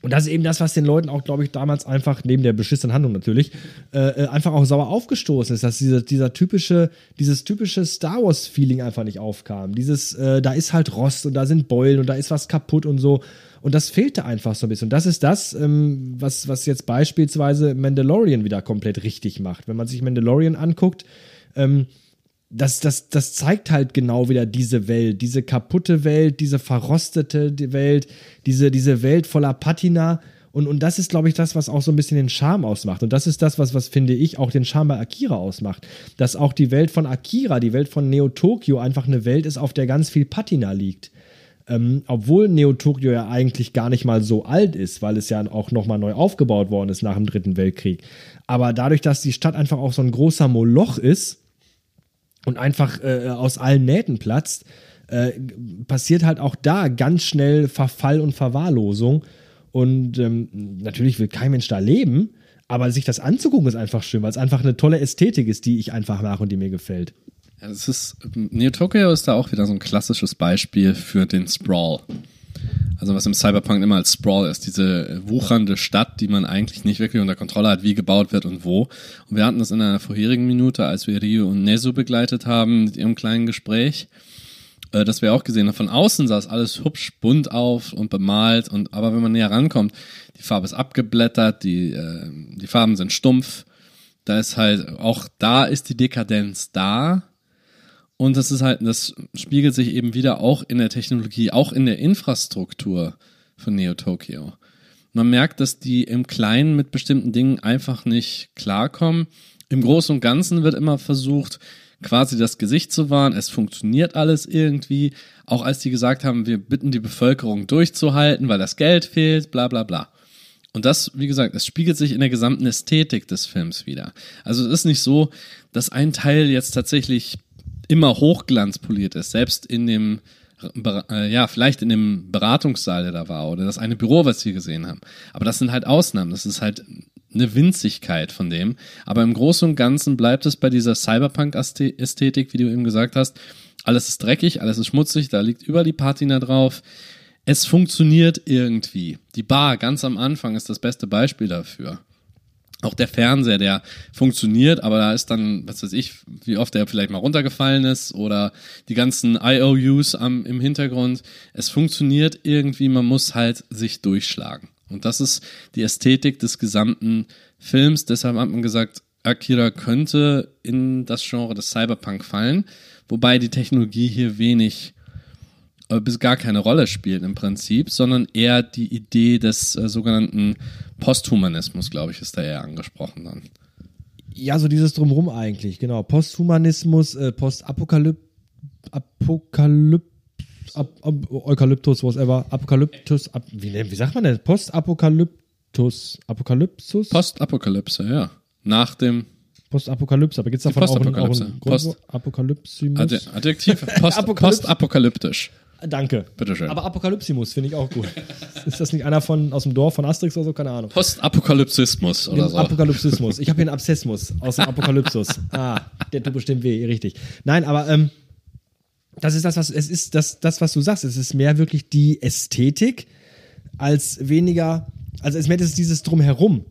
S2: Und das ist eben das, was den Leuten auch, glaube ich, damals einfach, neben der beschissenen Handlung natürlich, äh, äh, einfach auch sauer aufgestoßen ist, dass dieser, dieser typische, dieses typische Star Wars-Feeling einfach nicht aufkam. Dieses, äh, da ist halt Rost und da sind Beulen und da ist was kaputt und so. Und das fehlte einfach so ein bisschen. Und das ist das, ähm, was, was jetzt beispielsweise Mandalorian wieder komplett richtig macht. Wenn man sich Mandalorian anguckt, ähm, das, das, das zeigt halt genau wieder diese Welt, diese kaputte Welt, diese verrostete Welt, diese, diese Welt voller Patina. Und, und das ist, glaube ich, das, was auch so ein bisschen den Charme ausmacht. Und das ist das, was, was finde ich, auch den Charme bei Akira ausmacht. Dass auch die Welt von Akira, die Welt von Neo Tokyo einfach eine Welt ist, auf der ganz viel Patina liegt. Ähm, obwohl Neo Tokyo ja eigentlich gar nicht mal so alt ist, weil es ja auch nochmal neu aufgebaut worden ist nach dem Dritten Weltkrieg. Aber dadurch, dass die Stadt einfach auch so ein großer Moloch ist, und einfach äh, aus allen Nähten platzt, äh, passiert halt auch da ganz schnell Verfall und Verwahrlosung. Und ähm, natürlich will kein Mensch da leben, aber sich das anzugucken ist einfach schön, weil es einfach eine tolle Ästhetik ist, die ich einfach mag und die mir gefällt.
S3: Ja, das ist, Neo Tokyo ist da auch wieder so ein klassisches Beispiel für den Sprawl. Also was im Cyberpunk immer als Sprawl ist, diese wuchernde Stadt, die man eigentlich nicht wirklich unter Kontrolle hat, wie gebaut wird und wo. Und wir hatten das in einer vorherigen Minute, als wir Rio und Nezu begleitet haben mit ihrem kleinen Gespräch, äh, dass wir auch gesehen haben, von außen sah es alles hübsch bunt auf und bemalt und aber wenn man näher rankommt, die Farbe ist abgeblättert, die, äh, die Farben sind stumpf, da ist halt, auch da ist die Dekadenz da, und das ist halt, das spiegelt sich eben wieder auch in der Technologie, auch in der Infrastruktur von Neo Tokyo. Man merkt, dass die im Kleinen mit bestimmten Dingen einfach nicht klarkommen. Im Großen und Ganzen wird immer versucht, quasi das Gesicht zu wahren. Es funktioniert alles irgendwie. Auch als die gesagt haben, wir bitten die Bevölkerung durchzuhalten, weil das Geld fehlt, bla bla bla. Und das, wie gesagt, es spiegelt sich in der gesamten Ästhetik des Films wieder. Also es ist nicht so, dass ein Teil jetzt tatsächlich immer hochglanzpoliert ist, selbst in dem, äh, ja, vielleicht in dem Beratungssaal, der da war, oder das eine Büro, was wir gesehen haben. Aber das sind halt Ausnahmen, das ist halt eine Winzigkeit von dem. Aber im Großen und Ganzen bleibt es bei dieser Cyberpunk-Ästhetik, wie du eben gesagt hast. Alles ist dreckig, alles ist schmutzig, da liegt überall die Patina drauf. Es funktioniert irgendwie. Die Bar ganz am Anfang ist das beste Beispiel dafür. Auch der Fernseher, der funktioniert, aber da ist dann, was weiß ich, wie oft der vielleicht mal runtergefallen ist oder die ganzen IOUs am, im Hintergrund. Es funktioniert irgendwie, man muss halt sich durchschlagen. Und das ist die Ästhetik des gesamten Films. Deshalb hat man gesagt, Akira könnte in das Genre des Cyberpunk fallen, wobei die Technologie hier wenig bis gar keine Rolle spielt im Prinzip, sondern eher die Idee des äh, sogenannten Posthumanismus, glaube ich, ist da eher angesprochen dann.
S2: Ja, so dieses Drumrum eigentlich, genau. Posthumanismus, äh, Postapokalyp, Apokalyp, Ap Ap Eukalyptus, whatever, Apokalyptus, ab, wie, wie sagt man denn? Postapokalyptus, Apokalypsus?
S3: Postapokalypse, ja. Nach dem
S2: Postapokalypse, aber gibt es davon auch einen, auch einen
S3: Post? Adjektiv Post, postapokalyptisch.
S2: Danke.
S3: Bitteschön.
S2: Aber Apokalypsimus finde ich auch gut. ist das nicht einer von aus dem Dorf von Asterix oder so? Keine Ahnung.
S3: Postapokalypsismus oder so.
S2: Apokalypsismus. Ich habe hier einen Abszessmus aus dem Apokalypsus. Ah, der tut bestimmt weh, richtig. Nein, aber ähm, das ist das, was es ist, das, das, was du sagst. Es ist mehr wirklich die Ästhetik als weniger, also es mehr ist dieses Drumherum.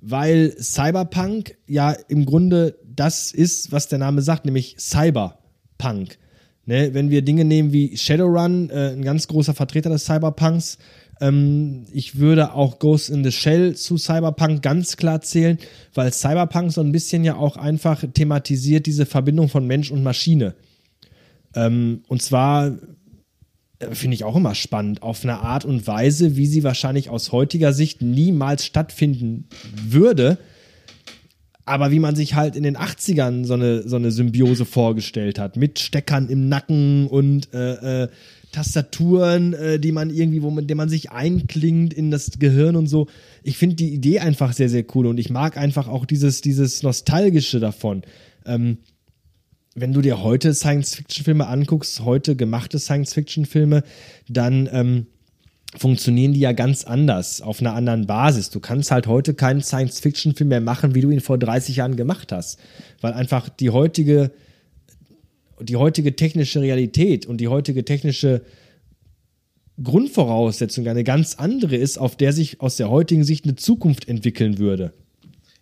S2: Weil Cyberpunk ja im Grunde das ist, was der Name sagt, nämlich Cyberpunk. Ne, wenn wir Dinge nehmen wie Shadowrun, äh, ein ganz großer Vertreter des Cyberpunks, ähm, ich würde auch Ghost in the Shell zu Cyberpunk ganz klar zählen, weil Cyberpunk so ein bisschen ja auch einfach thematisiert diese Verbindung von Mensch und Maschine. Ähm, und zwar äh, finde ich auch immer spannend, auf eine Art und Weise, wie sie wahrscheinlich aus heutiger Sicht niemals stattfinden würde. Aber wie man sich halt in den 80ern so eine, so eine Symbiose vorgestellt hat, mit Steckern im Nacken und äh, äh, Tastaturen, äh, die man irgendwie, wo man, dem man sich einklingt in das Gehirn und so. Ich finde die Idee einfach sehr, sehr cool und ich mag einfach auch dieses, dieses Nostalgische davon. Ähm, wenn du dir heute Science-Fiction-Filme anguckst, heute gemachte Science-Fiction-Filme, dann ähm, funktionieren die ja ganz anders, auf einer anderen Basis. Du kannst halt heute keinen Science-Fiction-Film mehr machen, wie du ihn vor 30 Jahren gemacht hast. Weil einfach die heutige, die heutige technische Realität und die heutige technische Grundvoraussetzung eine ganz andere ist, auf der sich aus der heutigen Sicht eine Zukunft entwickeln würde.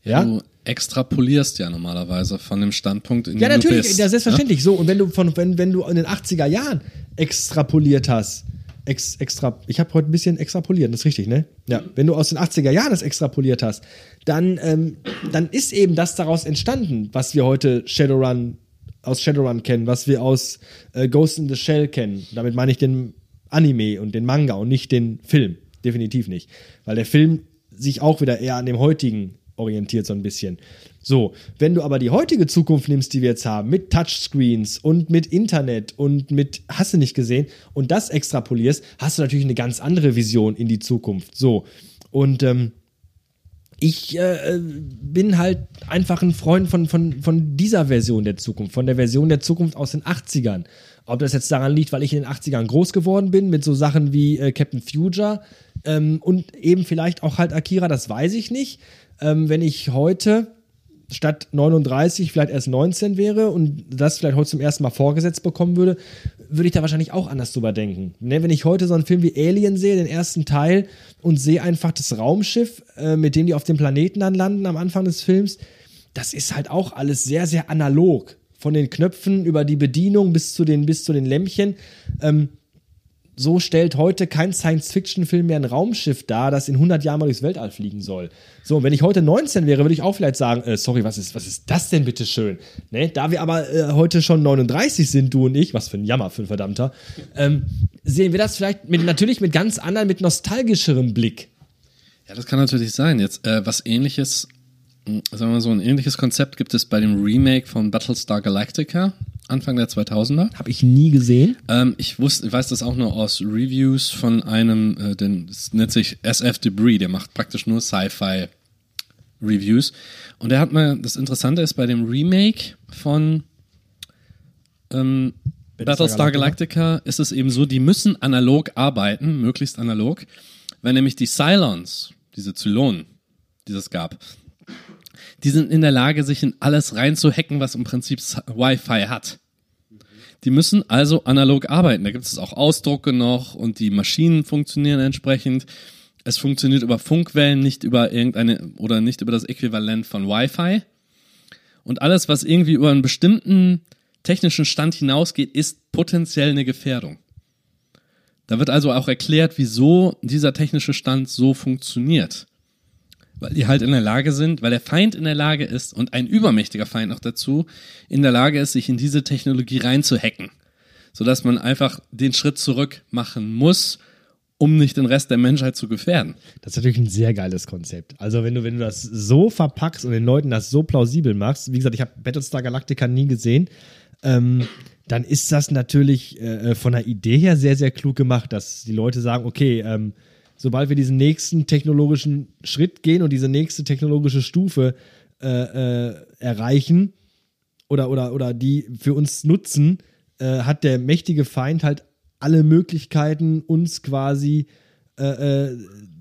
S3: Ja? Du extrapolierst ja normalerweise von dem Standpunkt, in
S2: ja,
S3: dem
S2: natürlich,
S3: du bist.
S2: Ja, selbstverständlich. Ja? So, und wenn du von, wenn, wenn du in den 80er Jahren extrapoliert hast, ex, extra, ich habe heute ein bisschen extrapoliert, das ist richtig, ne? Ja, wenn du aus den 80er Jahren das extrapoliert hast, dann, ähm, dann ist eben das daraus entstanden, was wir heute Shadowrun aus Shadowrun kennen, was wir aus äh, Ghost in the Shell kennen. Damit meine ich den Anime und den Manga und nicht den Film. Definitiv nicht. Weil der Film sich auch wieder eher an dem heutigen orientiert, so ein bisschen. So, wenn du aber die heutige Zukunft nimmst, die wir jetzt haben, mit Touchscreens und mit Internet und mit, hast du nicht gesehen, und das extrapolierst, hast du natürlich eine ganz andere Vision in die Zukunft. So, und ähm, ich äh, bin halt einfach ein Freund von, von, von dieser Version der Zukunft, von der Version der Zukunft aus den 80ern. Ob das jetzt daran liegt, weil ich in den 80ern groß geworden bin, mit so Sachen wie äh, Captain Future ähm, und eben vielleicht auch halt Akira, das weiß ich nicht. Ähm, wenn ich heute statt 39 vielleicht erst 19 wäre und das vielleicht heute zum ersten Mal vorgesetzt bekommen würde, würde ich da wahrscheinlich auch anders drüber denken. Ne, wenn ich heute so einen Film wie Alien sehe, den ersten Teil, und sehe einfach das Raumschiff, äh, mit dem die auf dem Planeten dann landen am Anfang des Films, das ist halt auch alles sehr, sehr analog. Von den Knöpfen über die Bedienung bis zu den, bis zu den Lämpchen. Ähm, so stellt heute kein Science-Fiction-Film mehr ein Raumschiff dar, das in 100 Jahren mal durchs Weltall fliegen soll. So, wenn ich heute 19 wäre, würde ich auch vielleicht sagen, äh, sorry, was ist, was ist das denn bitte schön? Ne? Da wir aber äh, heute schon 39 sind, du und ich, was für ein Jammer für ein Verdammter, ähm, sehen wir das vielleicht mit, natürlich mit ganz anderen, mit nostalgischerem Blick.
S3: Ja, das kann natürlich sein. Jetzt, äh, was ähnliches, sagen wir mal so, ein ähnliches Konzept gibt es bei dem Remake von Battlestar Galactica. Anfang der 2000er.
S2: Habe ich nie gesehen.
S3: Ähm, ich wusste, ich weiß das auch nur aus Reviews von einem, äh, den, das nennt sich SF Debris, der macht praktisch nur Sci-Fi Reviews. Und er hat mal, das Interessante ist bei dem Remake von ähm, Battlestar Galactica ist es eben so, die müssen analog arbeiten, möglichst analog, weil nämlich die Cylons, diese Zylonen, die es gab, die sind in der Lage, sich in alles reinzuhacken, was im Prinzip Wi-Fi hat. Die müssen also analog arbeiten. Da gibt es auch Ausdrucke noch und die Maschinen funktionieren entsprechend. Es funktioniert über Funkwellen, nicht über irgendeine oder nicht über das Äquivalent von Wi-Fi. Und alles, was irgendwie über einen bestimmten technischen Stand hinausgeht, ist potenziell eine Gefährdung. Da wird also auch erklärt, wieso dieser technische Stand so funktioniert weil die halt in der Lage sind, weil der Feind in der Lage ist und ein übermächtiger Feind noch dazu in der Lage ist, sich in diese Technologie reinzuhacken, sodass man einfach den Schritt zurück machen muss, um nicht den Rest der Menschheit zu gefährden.
S2: Das ist natürlich ein sehr geiles Konzept. Also wenn du wenn du das so verpackst und den Leuten das so plausibel machst, wie gesagt, ich habe Battlestar Galactica nie gesehen. Ähm, dann ist das natürlich äh, von der Idee her sehr, sehr klug gemacht, dass die Leute sagen, okay, ähm, sobald wir diesen nächsten technologischen Schritt gehen und diese nächste technologische Stufe äh, äh, erreichen oder, oder, oder die für uns nutzen, äh, hat der mächtige Feind halt alle Möglichkeiten, uns quasi äh, äh,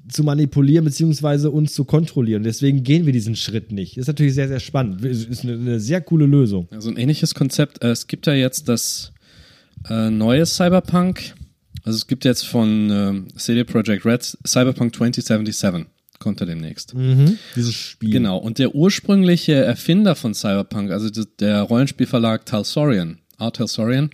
S2: zu manipulieren beziehungsweise uns zu kontrollieren. Deswegen gehen wir diesen Schritt nicht. Ist natürlich sehr, sehr spannend. Ist eine, eine sehr coole Lösung.
S3: Also ein ähnliches Konzept. Äh, es gibt ja jetzt das neue Cyberpunk also es gibt jetzt von ähm, CD Projekt Red Cyberpunk 2077 kommt er demnächst.
S2: Mhm, dieses Spiel.
S3: Genau. Und der ursprüngliche Erfinder von Cyberpunk, also der Rollenspielverlag Talsorian, Art Talsorian,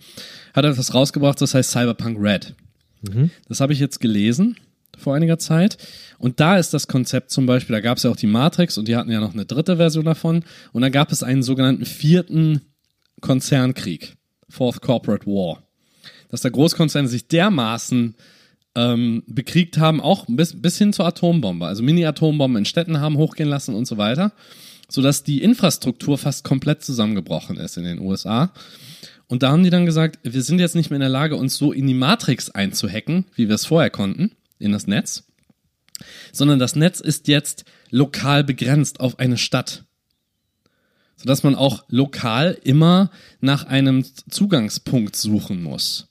S3: hat etwas rausgebracht, das heißt Cyberpunk Red. Mhm. Das habe ich jetzt gelesen vor einiger Zeit. Und da ist das Konzept zum Beispiel, da gab es ja auch die Matrix und die hatten ja noch eine dritte Version davon. Und da gab es einen sogenannten vierten Konzernkrieg. Fourth Corporate War dass der Großkonzerne sich dermaßen ähm, bekriegt haben, auch bis, bis hin zur Atombombe. Also Mini-Atombomben in Städten haben hochgehen lassen und so weiter. sodass die Infrastruktur fast komplett zusammengebrochen ist in den USA. Und da haben die dann gesagt, wir sind jetzt nicht mehr in der Lage, uns so in die Matrix einzuhacken, wie wir es vorher konnten, in das Netz, sondern das Netz ist jetzt lokal begrenzt auf eine Stadt. Sodass man auch lokal immer nach einem Zugangspunkt suchen muss.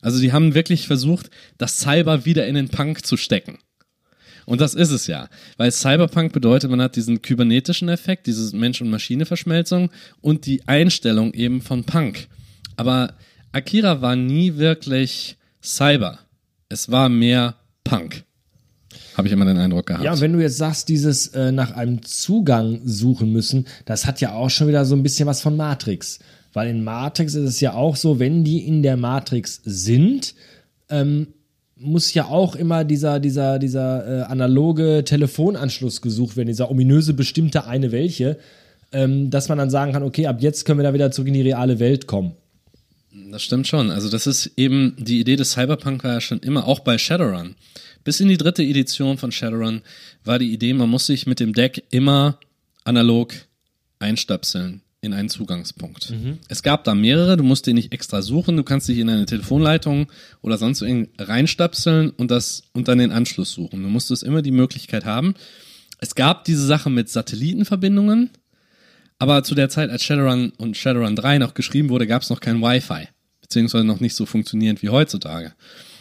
S3: Also die haben wirklich versucht, das Cyber wieder in den Punk zu stecken. Und das ist es ja. Weil Cyberpunk bedeutet, man hat diesen kybernetischen Effekt, diese Mensch- und Maschine-Verschmelzung und die Einstellung eben von Punk. Aber Akira war nie wirklich Cyber. Es war mehr Punk. Habe ich immer den Eindruck gehabt.
S2: Ja, wenn du jetzt sagst, dieses äh, nach einem Zugang suchen müssen, das hat ja auch schon wieder so ein bisschen was von Matrix. Weil in Matrix ist es ja auch so, wenn die in der Matrix sind, ähm, muss ja auch immer dieser, dieser, dieser äh, analoge Telefonanschluss gesucht werden, dieser ominöse bestimmte eine welche, ähm, dass man dann sagen kann, okay, ab jetzt können wir da wieder zurück in die reale Welt kommen.
S3: Das stimmt schon. Also das ist eben die Idee des Cyberpunk war ja schon immer, auch bei Shadowrun. Bis in die dritte Edition von Shadowrun war die Idee, man muss sich mit dem Deck immer analog einstöpseln in einen Zugangspunkt. Mhm. Es gab da mehrere, du musst den nicht extra suchen, du kannst dich in eine Telefonleitung oder sonst irgendwie reinstöpseln und das und dann den Anschluss suchen. Du musstest immer die Möglichkeit haben. Es gab diese Sache mit Satellitenverbindungen, aber zu der Zeit, als Shadowrun und Shadowrun 3 noch geschrieben wurde, gab es noch kein Wi-Fi, beziehungsweise noch nicht so funktionierend wie heutzutage.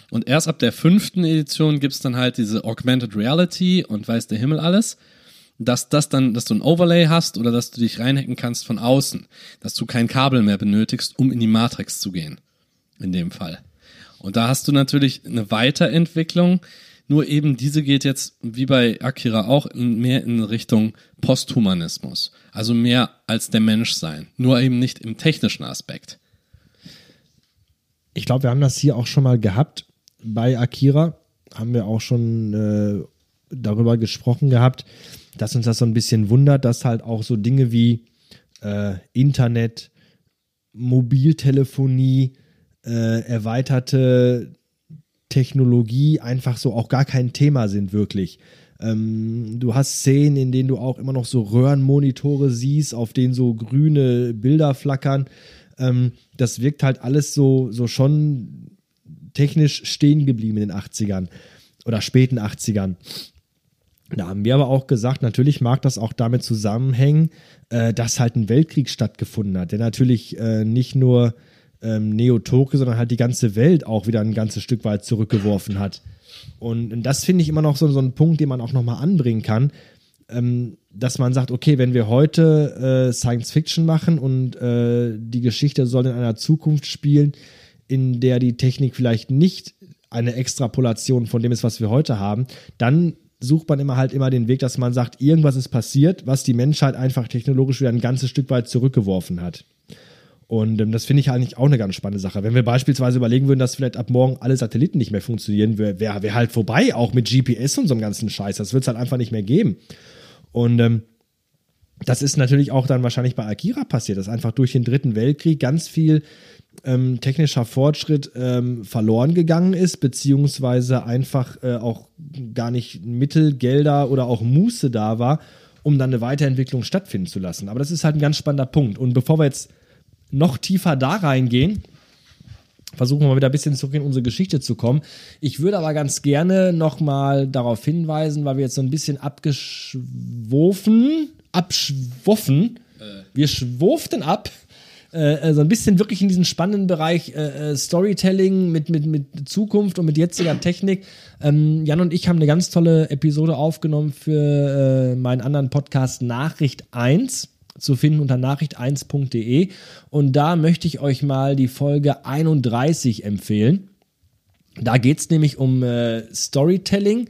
S3: Und erst ab der fünften Edition gibt's dann halt diese Augmented Reality und weiß der Himmel alles, dass das dann, dass du ein Overlay hast oder dass du dich reinhacken kannst von außen, dass du kein Kabel mehr benötigst, um in die Matrix zu gehen. In dem Fall. Und da hast du natürlich eine Weiterentwicklung, nur eben diese geht jetzt, wie bei Akira auch, mehr in Richtung Posthumanismus. Also mehr als der Mensch sein. Nur eben nicht im technischen Aspekt.
S2: Ich glaube, wir haben das hier auch schon mal gehabt. Bei Akira haben wir auch schon äh, darüber gesprochen gehabt, dass uns das so ein bisschen wundert, dass halt auch so Dinge wie äh, Internet, Mobiltelefonie, äh, erweiterte Technologie einfach so auch gar kein Thema sind, wirklich. Ähm, du hast Szenen, in denen du auch immer noch so Röhrenmonitore siehst, auf denen so grüne Bilder flackern. Ähm, das wirkt halt alles so, so schon technisch stehen geblieben in den 80ern oder späten 80ern. Da haben wir aber auch gesagt, natürlich mag das auch damit zusammenhängen, äh, dass halt ein Weltkrieg stattgefunden hat, der natürlich äh, nicht nur ähm, Neo-Tokio, sondern halt die ganze Welt auch wieder ein ganzes Stück weit zurückgeworfen hat. Und, das finde ich immer noch so, so ein Punkt, den man auch nochmal anbringen kann, ähm, dass man sagt, okay, wenn wir heute äh, Science Fiction machen und äh, die Geschichte soll in einer Zukunft spielen, in der die Technik vielleicht nicht eine Extrapolation von dem ist, was wir heute haben, dann sucht man immer halt immer den Weg, dass man sagt, irgendwas ist passiert, was die Menschheit einfach technologisch wieder ein ganzes Stück weit zurückgeworfen hat. Und ähm, das finde ich eigentlich auch eine ganz spannende Sache. Wenn wir beispielsweise überlegen würden, dass vielleicht ab morgen alle Satelliten nicht mehr funktionieren, wäre wär, halt vorbei, auch mit GPS und so einem ganzen Scheiß. Das wird es halt einfach nicht mehr geben. Und ähm, das ist natürlich auch dann wahrscheinlich bei Akira passiert, dass einfach durch den Dritten Weltkrieg ganz viel ähm, technischer Fortschritt ähm, verloren gegangen ist, beziehungsweise einfach äh, auch gar nicht Mittel, Gelder oder auch Muße da war, um dann eine Weiterentwicklung stattfinden zu lassen. Aber das ist halt ein ganz spannender Punkt. Und bevor wir jetzt noch tiefer da reingehen, versuchen wir mal wieder ein bisschen zurück in unsere Geschichte zu kommen. Ich würde aber ganz gerne nochmal darauf hinweisen, weil wir jetzt so ein bisschen abgeschwofen, abschwoffen, äh. wir schwurften ab, äh, äh, so ein bisschen wirklich in diesen spannenden Bereich äh, äh, Storytelling mit, mit, mit Zukunft und mit jetziger Technik. Ähm, Jan und ich haben eine ganz tolle Episode aufgenommen für äh, meinen anderen Podcast Nachricht 1 zu finden unter nachricht1.de. Und da möchte ich euch mal die Folge 31 empfehlen. Da geht es nämlich um äh, Storytelling.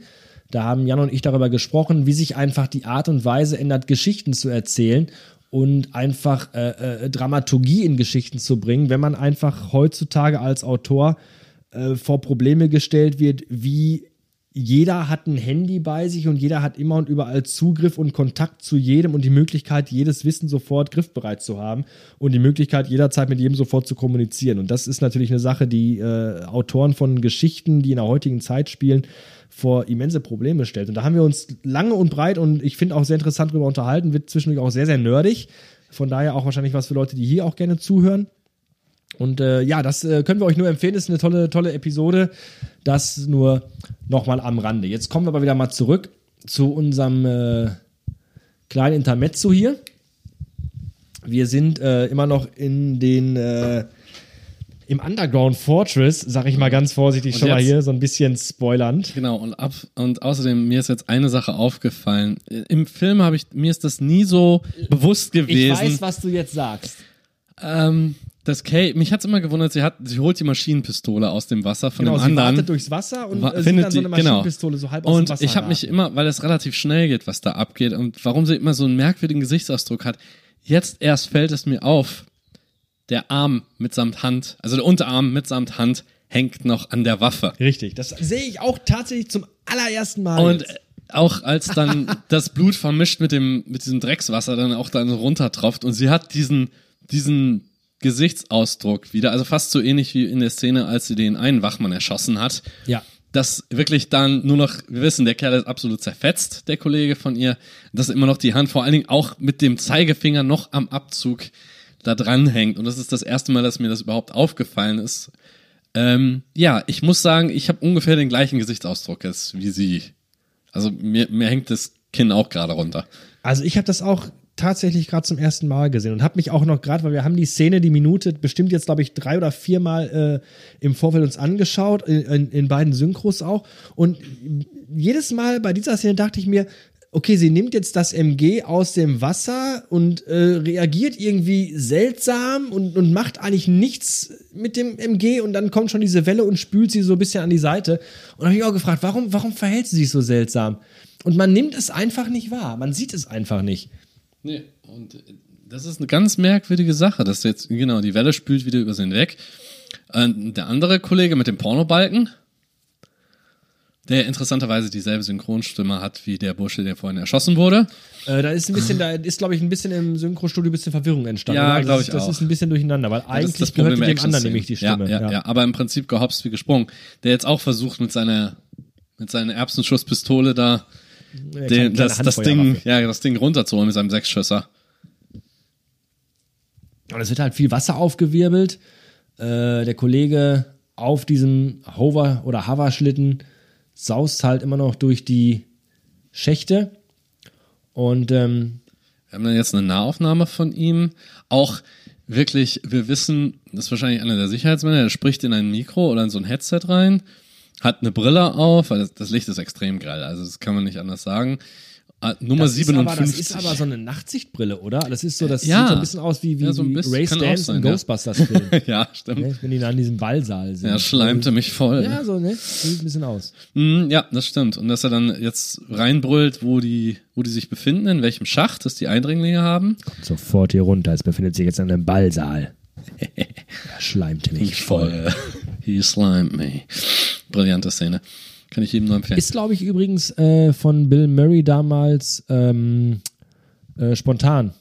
S2: Da haben Jan und ich darüber gesprochen, wie sich einfach die Art und Weise ändert, Geschichten zu erzählen und einfach äh, äh, Dramaturgie in Geschichten zu bringen, wenn man einfach heutzutage als Autor äh, vor Probleme gestellt wird, wie jeder hat ein Handy bei sich und jeder hat immer und überall Zugriff und Kontakt zu jedem und die Möglichkeit, jedes Wissen sofort griffbereit zu haben und die Möglichkeit, jederzeit mit jedem sofort zu kommunizieren. Und das ist natürlich eine Sache, die äh, Autoren von Geschichten, die in der heutigen Zeit spielen, vor immense Probleme stellt. Und da haben wir uns lange und breit und ich finde auch sehr interessant darüber unterhalten, wird zwischendurch auch sehr, sehr nerdig. Von daher auch wahrscheinlich was für Leute, die hier auch gerne zuhören. Und äh, ja, das äh, können wir euch nur empfehlen. Das ist eine tolle, tolle Episode. Das nur nochmal am Rande. Jetzt kommen wir aber wieder mal zurück zu unserem äh, kleinen Intermezzo hier. Wir sind äh, immer noch in den äh, im Underground Fortress, sag ich mal ganz vorsichtig
S3: Und
S2: schon mal
S3: jetzt-
S2: hier, so ein bisschen spoilernd.
S3: Genau, und ab und außerdem, mir ist jetzt eine Sache aufgefallen. Im Film habe ich, mir ist das nie so bewusst
S2: Ich
S3: gewesen.
S2: weiß, was du jetzt sagst.
S3: ähm, das Kay, mich hat's immer gewundert, sie hat, sie holt die Maschinenpistole aus dem Wasser von
S2: Genau,
S3: dem
S2: sie
S3: anderen.
S2: wartet durchs Wasser und
S3: Wa-
S2: äh, sieht
S3: findet
S2: dann so eine
S3: genau.
S2: Maschinenpistole so halb aus dem
S3: Und
S2: Wasser.
S3: ich habe mich immer, weil es relativ schnell geht, was da abgeht und warum sie immer so einen merkwürdigen Gesichtsausdruck hat. Jetzt erst fällt es mir auf, der Arm mitsamt Hand, also der Unterarm mitsamt Hand hängt noch an der Waffe.
S2: Richtig, das sehe ich auch tatsächlich zum allerersten Mal.
S3: Und
S2: jetzt.
S3: auch als dann das Blut vermischt mit dem, mit diesem Dreckswasser dann auch dann runtertropft und sie hat diesen, diesen Gesichtsausdruck wieder, also fast so ähnlich wie in der Szene, als sie den einen Wachmann erschossen hat.
S2: Ja.
S3: Dass wirklich dann nur noch, wir wissen, der Kerl ist absolut zerfetzt, der Kollege von ihr, dass immer noch die Hand vor allen Dingen auch mit dem Zeigefinger noch am Abzug da dran hängt. Und das ist das erste Mal, dass mir das überhaupt aufgefallen ist. Ähm, ja, ich muss sagen, ich habe ungefähr den gleichen Gesichtsausdruck jetzt wie sie. Also mir, mir hängt das Kinn auch gerade runter.
S2: Also ich habe das auch tatsächlich gerade zum ersten Mal gesehen und habe mich auch noch gerade, weil wir haben die Szene, die Minute bestimmt jetzt, glaube ich, drei oder viermal äh, im Vorfeld uns angeschaut, in, in, beiden Synchros auch. Und jedes Mal bei dieser Szene dachte ich mir, okay, sie nimmt jetzt das MG aus dem Wasser und äh, reagiert irgendwie seltsam und, und macht eigentlich nichts mit dem MG und dann kommt schon diese Welle und spült sie so ein bisschen an die Seite. Und habe ich auch gefragt, warum, warum verhält sie sich so seltsam? Und man nimmt es einfach nicht wahr. Man sieht es einfach nicht.
S3: Nee, und äh, das ist eine ganz merkwürdige Sache, dass jetzt, genau, die Welle spült wieder über sie hinweg. Der andere Kollege mit dem Pornobalken, der interessanterweise dieselbe Synchronstimme hat wie der Bursche, der vorhin erschossen wurde.
S2: Äh, da ist ein bisschen, da ist, glaube ich, ein bisschen im Synchrostudio ein bisschen Verwirrung entstanden.
S3: Ja,
S2: oder?
S3: glaub
S2: das,
S3: ich
S2: Das
S3: auch.
S2: ist ein bisschen durcheinander, weil
S3: Das
S2: eigentlich
S3: das
S2: gehört dem anderen nämlich die Stimme.
S3: Ja, ja, ja, aber im Prinzip gehopst wie gesprungen. Der jetzt auch versucht mit seiner, mit seiner Erbsenschusspistole da
S2: Ja,
S3: den,
S2: kleine-
S3: das, das Ding, ja, das Ding runterzuholen mit seinem Sechsschüsser.
S2: Und es wird halt viel Wasser aufgewirbelt. Äh, der Kollege auf diesem Hover- oder Hover-Schlitten saust halt immer noch durch die Schächte. Und ähm,
S3: Wir haben dann jetzt eine Nahaufnahme von ihm. Auch wirklich, wir wissen, das ist wahrscheinlich einer der Sicherheitsmänner, der spricht in ein Mikro oder in so ein Headset rein, hat eine Brille auf, weil das, das Licht ist extrem grell, also das kann man nicht anders sagen. Äh, Nummer
S2: das, ist aber,
S3: 57.
S2: das ist aber so eine Nachtsichtbrille, oder? Das ist so, das
S3: Ja.
S2: sieht so ein bisschen aus wie, wie,
S3: Ja, so bisschen,
S2: Ray Stans
S3: sein,
S2: im
S3: ja.
S2: Ghostbusters-Film.
S3: ja, stimmt.
S2: ne? Wenn die da in diesem Ballsaal sind.
S3: Er schleimte mich voll.
S2: Ja, so, ne? So sieht ein bisschen aus.
S3: Mm, ja, das stimmt. Und dass er dann jetzt reinbrüllt, wo die, wo die sich befinden, in welchem Schacht das die Eindringlinge haben.
S2: Sofort hier runter. Es befindet sich jetzt in einem Ballsaal. Er schleimte mich voll.
S3: He slimed me. Brillante Szene. Kann ich jedem nur empfehlen.
S2: Ist, glaube ich, übrigens äh, von Bill Murray damals ähm, äh, spontan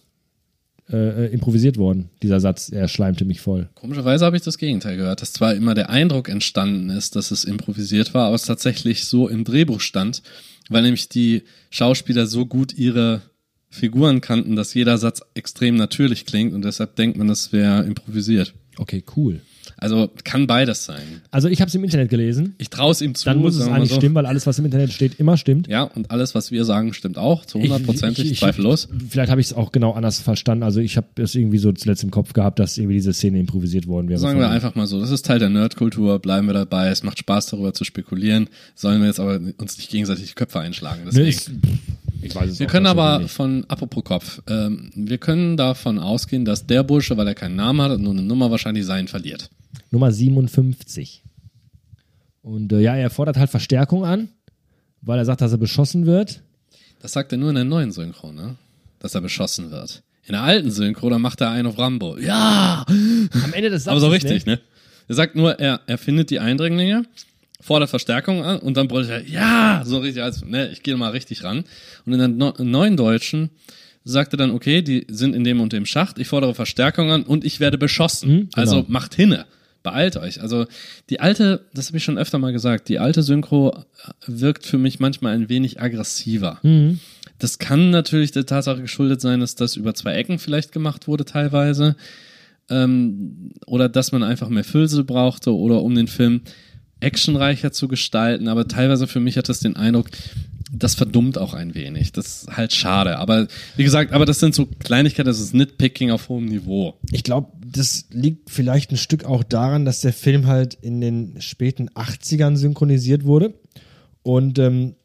S2: äh, äh, improvisiert worden, dieser Satz. Er schleimte mich voll.
S3: Komischerweise habe ich das Gegenteil gehört, dass zwar immer der Eindruck entstanden ist, dass es improvisiert war, aber es tatsächlich so im Drehbuch stand, weil nämlich die Schauspieler so gut ihre Figuren kannten, dass jeder Satz extrem natürlich klingt und deshalb denkt man, das wäre improvisiert.
S2: Okay, cool.
S3: Also kann beides sein.
S2: Also ich habe es im Internet gelesen.
S3: Ich traue es ihm zu.
S2: Dann muss es eigentlich
S3: so.
S2: stimmen, weil alles, was im Internet steht, immer stimmt.
S3: Ja, und alles, was wir sagen, stimmt auch, zu hundertprozentig, zweifellos.
S2: Vielleicht habe ich es auch genau anders verstanden. Also ich habe es irgendwie so zuletzt im Kopf gehabt, dass irgendwie diese Szene improvisiert worden wäre.
S3: Sagen wir einfach mal so, das ist Teil der Nerdkultur, bleiben wir dabei, es macht Spaß darüber zu spekulieren, sollen wir jetzt aber uns nicht gegenseitig die Köpfe einschlagen. Deswegen.
S2: ist, ich weiß es
S3: wir können aber
S2: nicht.
S3: von, apropos Kopf, ähm, wir können davon ausgehen, dass der Bursche, weil er keinen Namen hat und nur eine Nummer wahrscheinlich seinen verliert.
S2: Nummer 57. Und äh, ja, er fordert halt Verstärkung an, weil er sagt, dass er beschossen wird.
S3: Das sagt er nur in der neuen Synchro, ne? Dass er beschossen wird. In der alten Synchro, da macht er einen auf Rambo. Ja!
S2: Am Ende des Satzes.
S3: Aber so richtig, ne? Er sagt nur, er, er findet die Eindringlinge, fordert Verstärkung an und dann brüllt er, ja, so richtig, als, ne, ich gehe mal richtig ran. Und in der no neuen Deutschen sagt er dann, okay, die sind in dem und dem Schacht, ich fordere Verstärkung an und ich werde beschossen.
S2: Mhm, genau.
S3: Also macht hinne. Beeilt euch. Also die alte, das habe ich schon öfter mal gesagt, die alte Synchro wirkt für mich manchmal ein wenig aggressiver.
S2: Mhm.
S3: Das kann natürlich der Tatsache geschuldet sein, dass das über zwei Ecken vielleicht gemacht wurde teilweise. Ähm, oder dass man einfach mehr Füllsel brauchte oder um den Film actionreicher zu gestalten. Aber teilweise für mich hat das den Eindruck, das verdummt auch ein wenig. Das ist halt schade. Aber wie gesagt, aber das sind so Kleinigkeiten, das ist Nitpicking auf hohem Niveau.
S2: Ich glaube, das liegt vielleicht ein Stück auch daran, dass der Film halt in den späten 80ern synchronisiert wurde und ähm,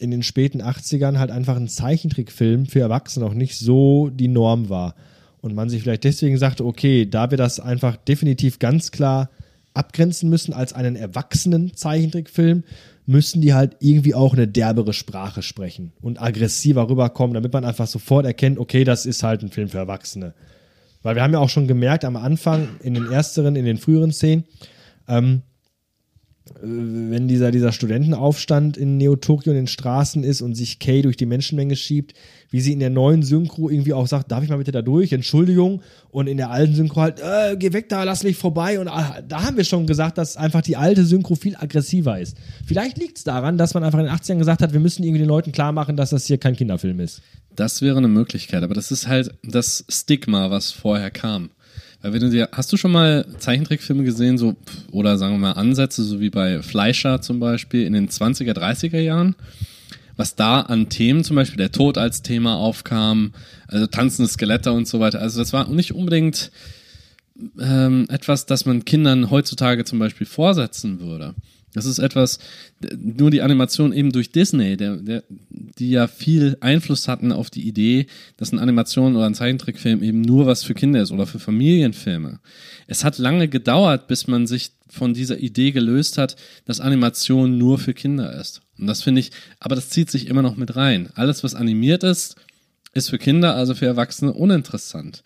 S2: in den späten 80ern halt einfach ein Zeichentrickfilm für Erwachsene auch nicht so die Norm war. Und man sich vielleicht deswegen sagte, okay, da wir das einfach definitiv ganz klar abgrenzen müssen als einen erwachsenen Zeichentrickfilm, müssen die halt irgendwie auch eine derbere Sprache sprechen und aggressiver rüberkommen, damit man einfach sofort erkennt, okay, das ist halt ein Film für Erwachsene. Weil wir haben ja auch schon gemerkt am Anfang, in den ersteren, in den früheren Szenen, ähm, wenn dieser, dieser Studentenaufstand in Neo-Tokio in den Straßen ist und sich Kay durch die Menschenmenge schiebt, wie sie in der neuen Synchro irgendwie auch sagt, darf ich mal bitte da durch, Entschuldigung, und in der alten Synchro halt, äh, geh weg da, lass mich vorbei, und ah, da haben wir schon gesagt, dass einfach die alte Synchro viel aggressiver ist. Vielleicht liegt es daran, dass man einfach in den 80ern gesagt hat, wir müssen irgendwie den Leuten klar machen, dass das hier kein Kinderfilm ist.
S3: Das wäre eine Möglichkeit, aber das ist halt das Stigma, was vorher kam. Weil wenn du dir, hast du schon mal Zeichentrickfilme gesehen, so, oder sagen wir mal Ansätze, so wie bei Fleischer zum Beispiel in den 20er, 30er Jahren? Was da an Themen, zum Beispiel der Tod als Thema aufkam, also tanzende Skelette und so weiter. Also das war nicht unbedingt ähm, etwas, das man Kindern heutzutage zum Beispiel vorsetzen würde. Das ist etwas, nur die Animation eben durch Disney, der, der, die ja viel Einfluss hatten auf die Idee, dass eine Animation oder ein Zeichentrickfilm eben nur was für Kinder ist oder für Familienfilme. Es hat lange gedauert, bis man sich von dieser Idee gelöst hat, dass Animation nur für Kinder ist. Und das finde ich, aber das zieht sich immer noch mit rein. Alles, was animiert ist, ist für Kinder, also für Erwachsene uninteressant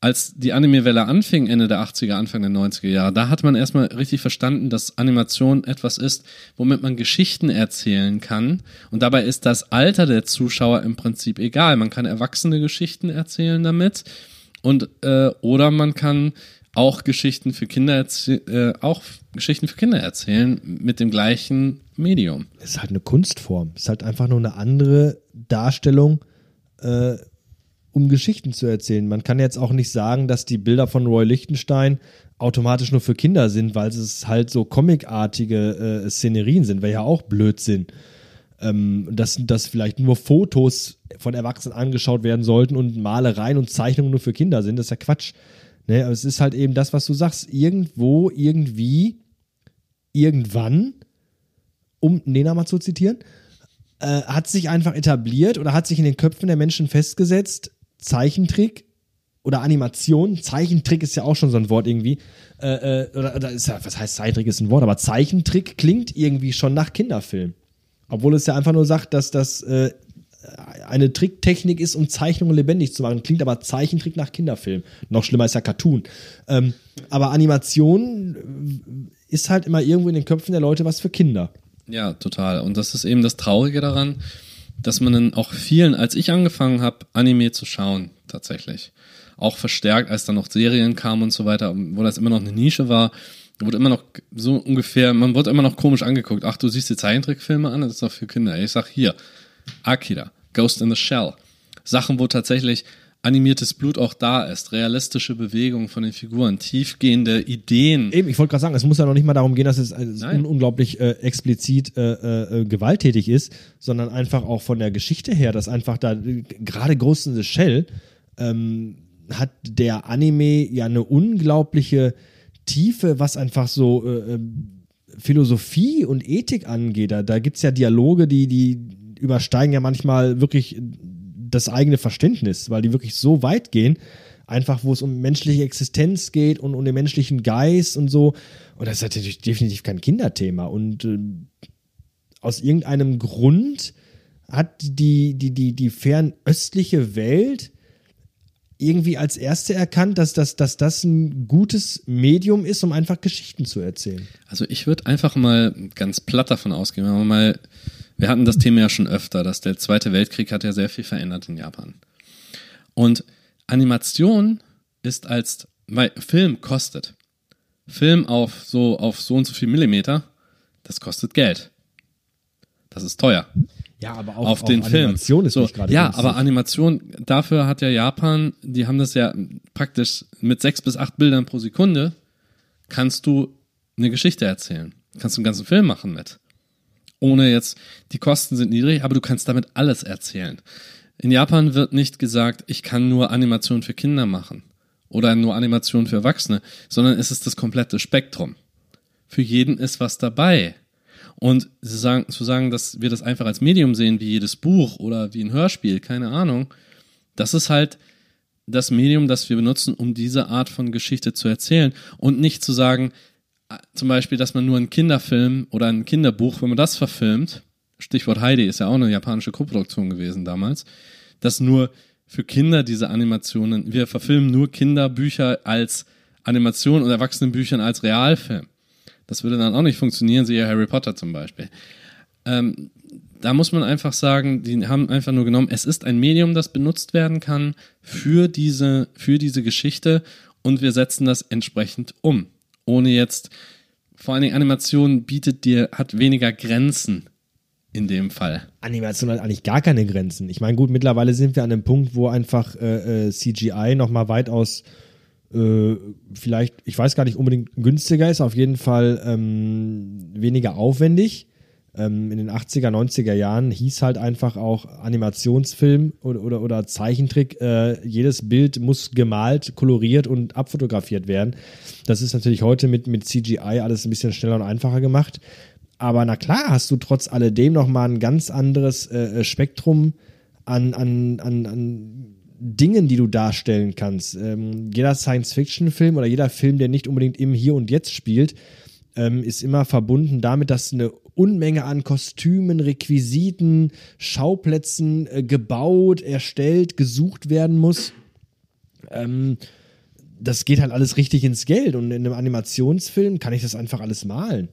S3: als die Anime-Welle anfing, Ende der 80er, Anfang der 90er Jahre, da hat man erstmal richtig verstanden, dass Animation etwas ist, womit man Geschichten erzählen kann. Und dabei ist das Alter der Zuschauer im Prinzip egal. Man kann erwachsene Geschichten erzählen damit. Und, äh, oder man kann auch Geschichten für Kinder äh, auch Geschichten für Kinder erzählen mit dem gleichen Medium.
S2: Es ist halt eine Kunstform. Es ist halt einfach nur eine andere Darstellung äh, um Geschichten zu erzählen. Man kann jetzt auch nicht sagen, dass die Bilder von Roy Lichtenstein automatisch nur für Kinder sind, weil es halt so comicartige äh, Szenerien sind, wäre ja auch Blödsinn. Ähm, dass, dass vielleicht nur Fotos von Erwachsenen angeschaut werden sollten und Malereien und Zeichnungen nur für Kinder sind, das ist ja Quatsch. Ne? Aber es ist halt eben das, was du sagst, irgendwo, irgendwie, irgendwann, um Nena mal zu zitieren, äh, hat sich einfach etabliert oder hat sich in den Köpfen der Menschen festgesetzt, Zeichentrick oder Animation, Zeichentrick ist ja auch schon so ein Wort irgendwie, äh, äh, oder, oder ist ja, was heißt Zeichentrick ist ein Wort, aber Zeichentrick klingt irgendwie schon nach Kinderfilm. Obwohl es ja einfach nur sagt, dass das äh, eine Tricktechnik ist, um Zeichnungen lebendig zu machen. Klingt aber Zeichentrick nach Kinderfilm. Noch schlimmer ist ja Cartoon. Ähm, aber Animation ist halt immer irgendwo in den Köpfen der Leute was für Kinder.
S3: Ja, total. Und das ist eben das Traurige daran, dass man dann auch vielen, als ich angefangen habe, Anime zu schauen, tatsächlich, auch verstärkt, als dann noch Serien kamen und so weiter, wo das immer noch eine Nische war, wurde immer noch so ungefähr, man wurde immer noch komisch angeguckt. Ach, du siehst die Zeichentrickfilme an, das ist doch für Kinder. Ich sag hier, Akira, Ghost in the Shell. Sachen, wo tatsächlich animiertes Blut auch da ist, realistische Bewegungen von den Figuren, tiefgehende Ideen.
S2: Eben, ich wollte gerade sagen, es muss ja noch nicht mal darum gehen, dass es un unglaublich äh, explizit äh, äh, gewalttätig ist, sondern einfach auch von der Geschichte her, dass einfach da gerade Ghost in the Shell ähm, hat der Anime ja eine unglaubliche Tiefe, was einfach so äh, Philosophie und Ethik angeht. Da, da gibt es ja Dialoge, die, die übersteigen ja manchmal wirklich das eigene Verständnis, weil die wirklich so weit gehen, einfach wo es um menschliche Existenz geht und um den menschlichen Geist und so. Und das ist natürlich definitiv kein Kinderthema. Und äh, aus irgendeinem Grund hat die, die, die, die fernöstliche Welt irgendwie als Erste erkannt, dass, dass, dass das ein gutes Medium ist, um einfach Geschichten zu erzählen.
S3: Also ich würde einfach mal ganz platt davon ausgehen, wenn wir mal, wir hatten das Thema ja schon öfter, dass der Zweite Weltkrieg hat ja sehr viel verändert in Japan. Und Animation ist als, weil Film kostet. Film auf so, auf so und so viel Millimeter, das kostet Geld. Das ist teuer.
S2: Ja, aber auch
S3: auf den Film.
S2: Animation ist
S3: so,
S2: nicht gerade
S3: Ja,
S2: günstig.
S3: aber Animation, dafür hat ja Japan, die haben das ja praktisch mit sechs bis acht Bildern pro Sekunde, kannst du eine Geschichte erzählen. Kannst du einen ganzen Film machen mit. Ohne jetzt, die Kosten sind niedrig, aber du kannst damit alles erzählen. In Japan wird nicht gesagt, ich kann nur Animation für Kinder machen oder nur Animation für Erwachsene, sondern es ist das komplette Spektrum. Für jeden ist was dabei. Und zu sagen, zu sagen, dass wir das einfach als Medium sehen, wie jedes Buch oder wie ein Hörspiel, keine Ahnung, das ist halt das Medium, das wir benutzen, um diese Art von Geschichte zu erzählen und nicht zu sagen, äh, zum Beispiel, dass man nur einen Kinderfilm oder ein Kinderbuch, wenn man das verfilmt, Stichwort Heidi ist ja auch eine japanische Koproduktion gewesen damals, dass nur für Kinder diese Animationen, wir verfilmen nur Kinderbücher als Animation und Erwachsenenbüchern als Realfilm. Das würde dann auch nicht funktionieren, siehe Harry Potter zum Beispiel. Ähm, da muss man einfach sagen, die haben einfach nur genommen, es ist ein Medium, das benutzt werden kann für diese, für diese Geschichte und wir setzen das entsprechend um. Ohne jetzt, vor allen Dingen Animation bietet dir, hat weniger Grenzen in dem Fall.
S2: Animation hat eigentlich gar keine Grenzen. Ich meine, gut, mittlerweile sind wir an einem Punkt, wo einfach äh, äh, CGI nochmal weitaus äh, vielleicht, ich weiß gar nicht unbedingt günstiger ist, auf jeden Fall ähm, weniger aufwendig. Ähm, in den 80er, 90er Jahren hieß halt einfach auch Animationsfilm oder, oder, oder Zeichentrick, äh, jedes Bild muss gemalt, koloriert und abfotografiert werden. Das ist natürlich heute mit, mit CGI alles ein bisschen schneller und einfacher gemacht. Aber na klar hast du trotz alledem nochmal ein ganz anderes äh, Spektrum an, an, an, an Dingen, die du darstellen kannst. Ähm, jeder Science-Fiction-Film oder jeder Film, der nicht unbedingt im Hier und Jetzt spielt, ähm, ist immer verbunden damit, dass eine Unmenge an Kostümen, Requisiten, Schauplätzen äh, gebaut, erstellt, gesucht werden muss. Ähm, das geht halt alles richtig ins Geld und in einem Animationsfilm kann ich das einfach alles malen.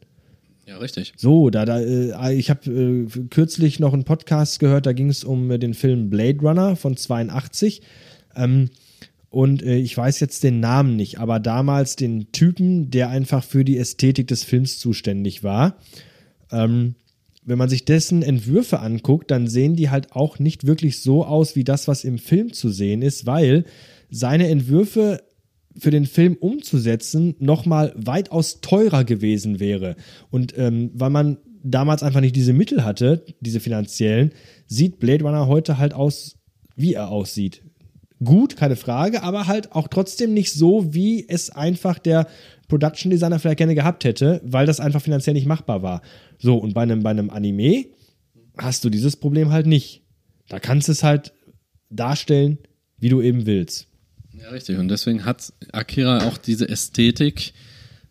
S3: Ja, richtig.
S2: So, da, da, äh, ich habe äh, kürzlich noch einen Podcast gehört, da ging es um äh, den Film Blade Runner von 82. Ähm, und äh, ich weiß jetzt den Namen nicht, aber damals den Typen, der einfach für die Ästhetik des Films zuständig war. Ähm, wenn man sich dessen Entwürfe anguckt, dann sehen die halt auch nicht wirklich so aus wie das, was im Film zu sehen ist, weil seine Entwürfe für den Film umzusetzen nochmal weitaus teurer gewesen wäre. Und ähm, weil man damals einfach nicht diese Mittel hatte, diese finanziellen, sieht Blade Runner heute halt aus, wie er aussieht. Gut, keine Frage, aber halt auch trotzdem nicht so, wie es einfach der Production Designer vielleicht gerne gehabt hätte, weil das einfach finanziell nicht machbar war. So, und bei einem, bei einem Anime hast du dieses Problem halt nicht. Da kannst du es halt darstellen, wie du eben willst.
S3: Ja, richtig. Und deswegen hat Akira auch diese Ästhetik,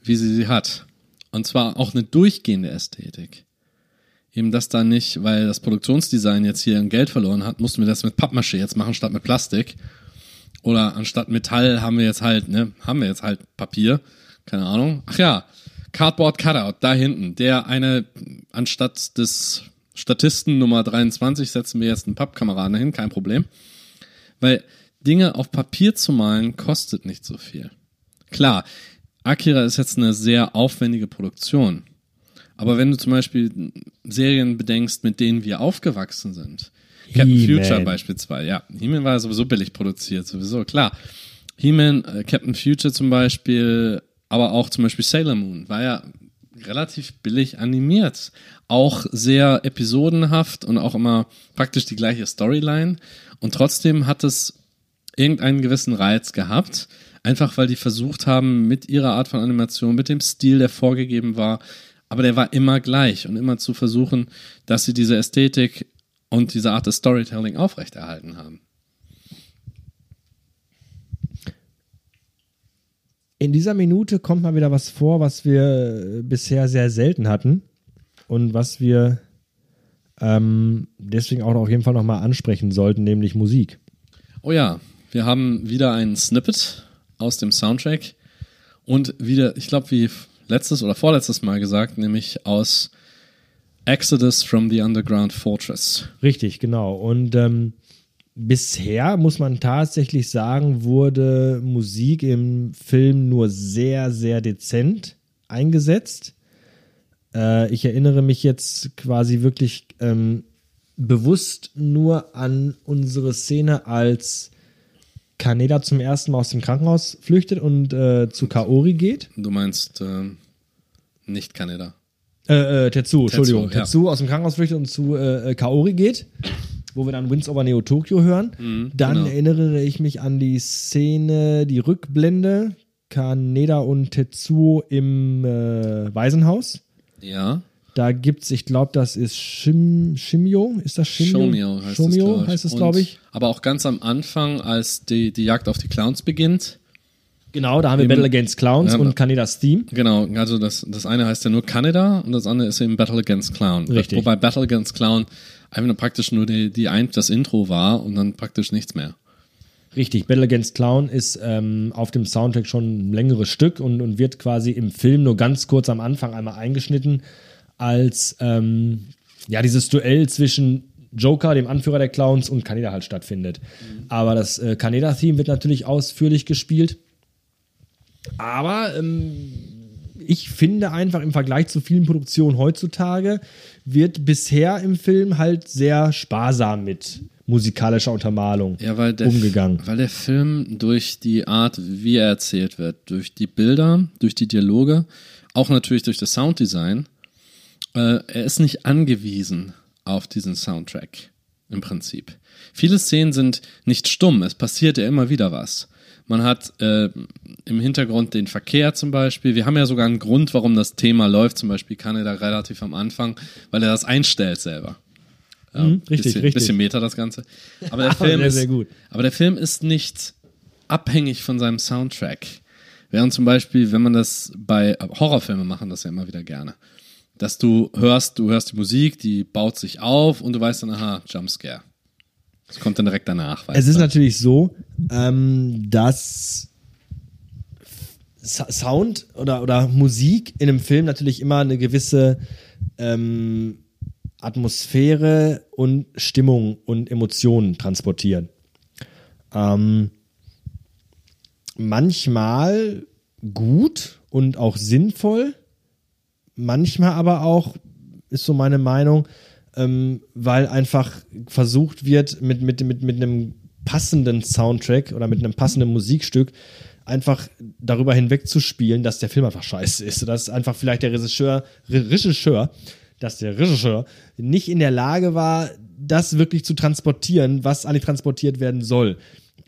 S3: wie sie sie hat. Und zwar auch eine durchgehende Ästhetik. Eben das da nicht, weil das Produktionsdesign jetzt hier ein Geld verloren hat, mussten wir das mit Pappmaché jetzt machen statt mit Plastik. Oder anstatt Metall haben wir jetzt halt, ne, haben wir jetzt halt Papier. Keine Ahnung. Ach ja, Cardboard Cutout, da hinten. Der eine, anstatt des Statisten Nummer 23 setzen wir jetzt einen Pappkameraden hin, kein Problem. Weil Dinge auf Papier zu malen kostet nicht so viel. Klar, Akira ist jetzt eine sehr aufwendige Produktion. Aber wenn du zum Beispiel Serien bedenkst, mit denen wir aufgewachsen sind, Captain. Future beispielsweise, ja, He-Man war sowieso billig produziert, sowieso, klar. He-Man, äh, Captain Future zum Beispiel, aber auch zum Beispiel Sailor Moon, war ja relativ billig animiert. Auch sehr episodenhaft und auch immer praktisch die gleiche Storyline. Und trotzdem hat es irgendeinen gewissen Reiz gehabt. Einfach weil die versucht haben, mit ihrer Art von Animation, mit dem Stil, der vorgegeben war, aber der war immer gleich und immer zu versuchen, dass sie diese Ästhetik und diese Art des Storytelling aufrechterhalten haben.
S2: In dieser Minute kommt mal wieder was vor, was wir äh, bisher sehr selten hatten und was wir ähm, deswegen auch auf jeden Fall nochmal ansprechen sollten, nämlich Musik.
S3: Oh ja, Wir haben wieder ein Snippet aus dem Soundtrack und wieder, ich glaube, wie letztes oder vorletztes Mal gesagt, nämlich aus Exodus from the Underground Fortress.
S2: Richtig, genau. Und ähm, bisher muss man tatsächlich sagen, wurde Musik im Film nur sehr, sehr dezent eingesetzt. Äh, ich erinnere mich jetzt quasi wirklich ähm, bewusst nur an unsere Szene, als Kaneda zum ersten Mal aus dem Krankenhaus flüchtet und äh, zu Kaori geht.
S3: Du meinst äh, nicht Kaneda.
S2: Äh, äh, Tetsu, Entschuldigung.
S3: ja.
S2: Tetsu aus dem Krankenhaus flüchtet und zu äh, Kaori geht, wo wir dann Winds over Neo Tokyo hören. dann
S3: genau.
S2: erinnere ich mich an die Szene, die Rückblende, Kaneda und Tetsuo im äh, Waisenhaus.
S3: Ja.
S2: Da gibt's, ich glaube, das ist Shim, Shimio, ist das Shimio?
S3: Shomio heißt
S2: Shomio
S3: es, glaub ich.
S2: es, glaube ich.
S3: Aber auch ganz am Anfang, als die, die Jagd auf die Clowns beginnt.
S2: Genau, da haben wir Battle Against Clowns
S3: Ja,
S2: und Kanedas Theme.
S3: Genau, also das, das eine heißt ja nur Canada und das andere ist eben Battle Against Clown.
S2: Richtig.
S3: Wobei Battle Against Clown einfach nur praktisch nur die, die ein, das Intro war und dann praktisch nichts mehr.
S2: Richtig, Battle Against Clown ist ähm, auf dem Soundtrack schon ein längeres Stück und, und wird quasi im Film nur ganz kurz am Anfang einmal eingeschnitten als ähm, ja dieses Duell zwischen Joker, dem Anführer der Clowns, und Kaneda halt stattfindet. Aber das äh, Kaneda-Theme wird natürlich ausführlich gespielt. Aber ähm, ich finde einfach im Vergleich zu vielen Produktionen heutzutage wird bisher im Film halt sehr sparsam mit musikalischer Untermalung
S3: Ja, weil der,
S2: umgegangen.
S3: weil der Film durch die Art, wie er erzählt wird, durch die Bilder, durch die Dialoge, auch natürlich durch das Sounddesign, äh, er ist nicht angewiesen auf diesen Soundtrack im Prinzip. Viele Szenen sind nicht stumm, es passiert ja immer wieder was. Man hat äh, im Hintergrund den Verkehr zum Beispiel. Wir haben ja sogar einen Grund, warum das Thema läuft. Zum Beispiel Kanada relativ am Anfang, weil er das einstellt selber. Ja,
S2: Mhm, richtig,
S3: bisschen,
S2: richtig.
S3: Bisschen Meta das Ganze. Aber der Film
S2: sehr,
S3: ist,
S2: sehr gut.
S3: aber der Film ist nicht abhängig von seinem Soundtrack. Während zum Beispiel, wenn man das bei Horrorfilmen machen, das ja immer wieder gerne. Dass du hörst, du hörst die Musik, die baut sich auf und du weißt dann, aha, Jumpscare. Das kommt dann direkt danach.
S2: Es ist
S3: du?
S2: natürlich so, ähm, dass Sound oder, oder Musik in einem Film natürlich immer eine gewisse ähm, Atmosphäre und Stimmung und Emotionen transportieren. Ähm, manchmal gut und auch sinnvoll, manchmal aber auch, ist so meine Meinung, ähm, weil einfach versucht wird, mit, mit, mit, mit einem passenden Soundtrack oder mit einem passenden Musikstück einfach darüber hinwegzuspielen, dass der Film einfach scheiße ist. Dass einfach vielleicht der Regisseur, Re Regisseur, dass der Regisseur nicht in der Lage war, das wirklich zu transportieren, was eigentlich transportiert werden soll.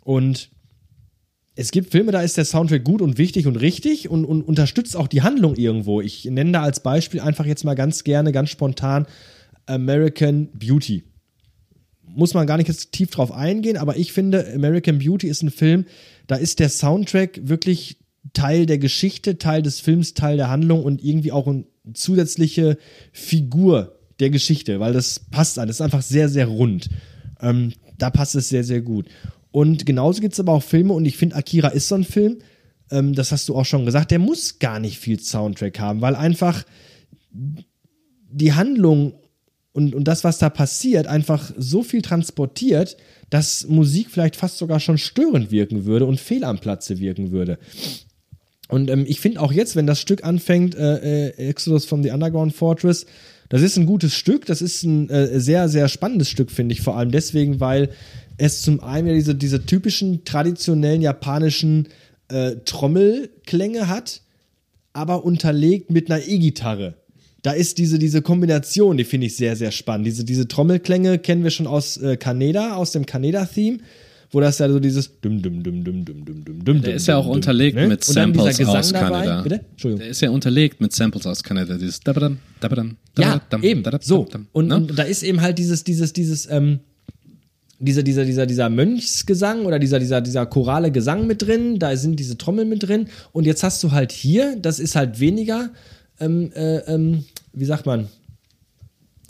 S2: Und es gibt Filme, da ist der Soundtrack gut und wichtig und richtig und, und unterstützt auch die Handlung irgendwo. Ich nenne da als Beispiel einfach jetzt mal ganz gerne, ganz spontan American Beauty. Muss man gar nicht jetzt tief drauf eingehen, aber ich finde, American Beauty ist ein Film, da ist der Soundtrack wirklich Teil der Geschichte, Teil des Films, Teil der Handlung und irgendwie auch eine zusätzliche Figur der Geschichte, weil das passt an. Das ist einfach sehr, sehr rund. Ähm, da passt es sehr, sehr gut. Und genauso gibt es aber auch Filme, und ich finde, Akira ist so ein Film, ähm, das hast du auch schon gesagt, der muss gar nicht viel Soundtrack haben, weil einfach die Handlung und, und das, was da passiert, einfach so viel transportiert, dass Musik vielleicht fast sogar schon störend wirken würde und fehl am Platze wirken würde. Und ähm, ich finde auch jetzt, wenn das Stück anfängt, äh, äh, Exodus from the Underground Fortress, das ist ein gutes Stück, das ist ein äh, sehr, sehr spannendes Stück, finde ich, vor allem deswegen, weil es zum einen ja diese, diese typischen traditionellen japanischen äh, Trommelklänge hat, aber unterlegt mit einer E-Gitarre. Da ist diese, diese Kombination, die finde ich sehr, sehr spannend. Diese, diese Trommelklänge kennen wir schon aus äh, Kaneda, aus dem Kaneda-Theme, wo das ja so dieses dum dum dum dum dum dum dum dum
S3: Der ist ja auch unterlegt
S2: ne?
S3: mit Samples aus. Kanada.
S2: Bitte? Entschuldigung.
S3: Der ist ja unterlegt mit Samples aus Kanada. Dieses dabadam, dabadam,
S2: Ja,
S3: dabadam,
S2: eben.
S3: dabadam,
S2: So.
S3: ne?
S2: und da ist eben halt dieses, dieses, dieses, ähm, dieser, dieser, dieser, dieser Mönchsgesang oder dieser, dieser, dieser chorale Gesang mit drin, da sind diese Trommeln mit drin. Und jetzt hast du halt hier, das ist halt weniger, ähm, äh, ähm, wie sagt man,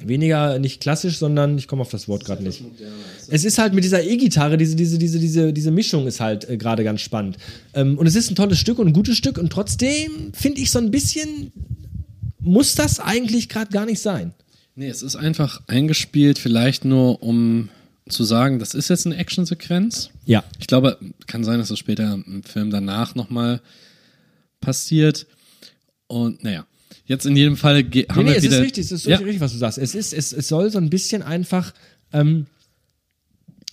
S2: weniger nicht klassisch, sondern ich komme auf das Wort gerade nicht. Es ist halt mit dieser E-Gitarre, diese, diese, diese, diese, diese Mischung ist halt äh, gerade ganz spannend. Ähm, und es ist ein tolles Stück und ein gutes Stück und trotzdem finde ich so ein bisschen, muss das eigentlich gerade gar nicht sein.
S3: Nee, es ist einfach eingespielt, vielleicht nur um zu sagen, das ist jetzt eine Actionsequenz.
S2: Ja.
S3: Ich glaube, kann sein, dass das später im Film danach nochmal passiert. Und naja, jetzt in jedem Fall haben
S2: Nee, nee,
S3: wir
S2: es
S3: wieder.
S2: ist richtig, es ist
S3: ja,
S2: richtig, was du sagst. Es, ist, es, es soll so ein bisschen einfach ähm,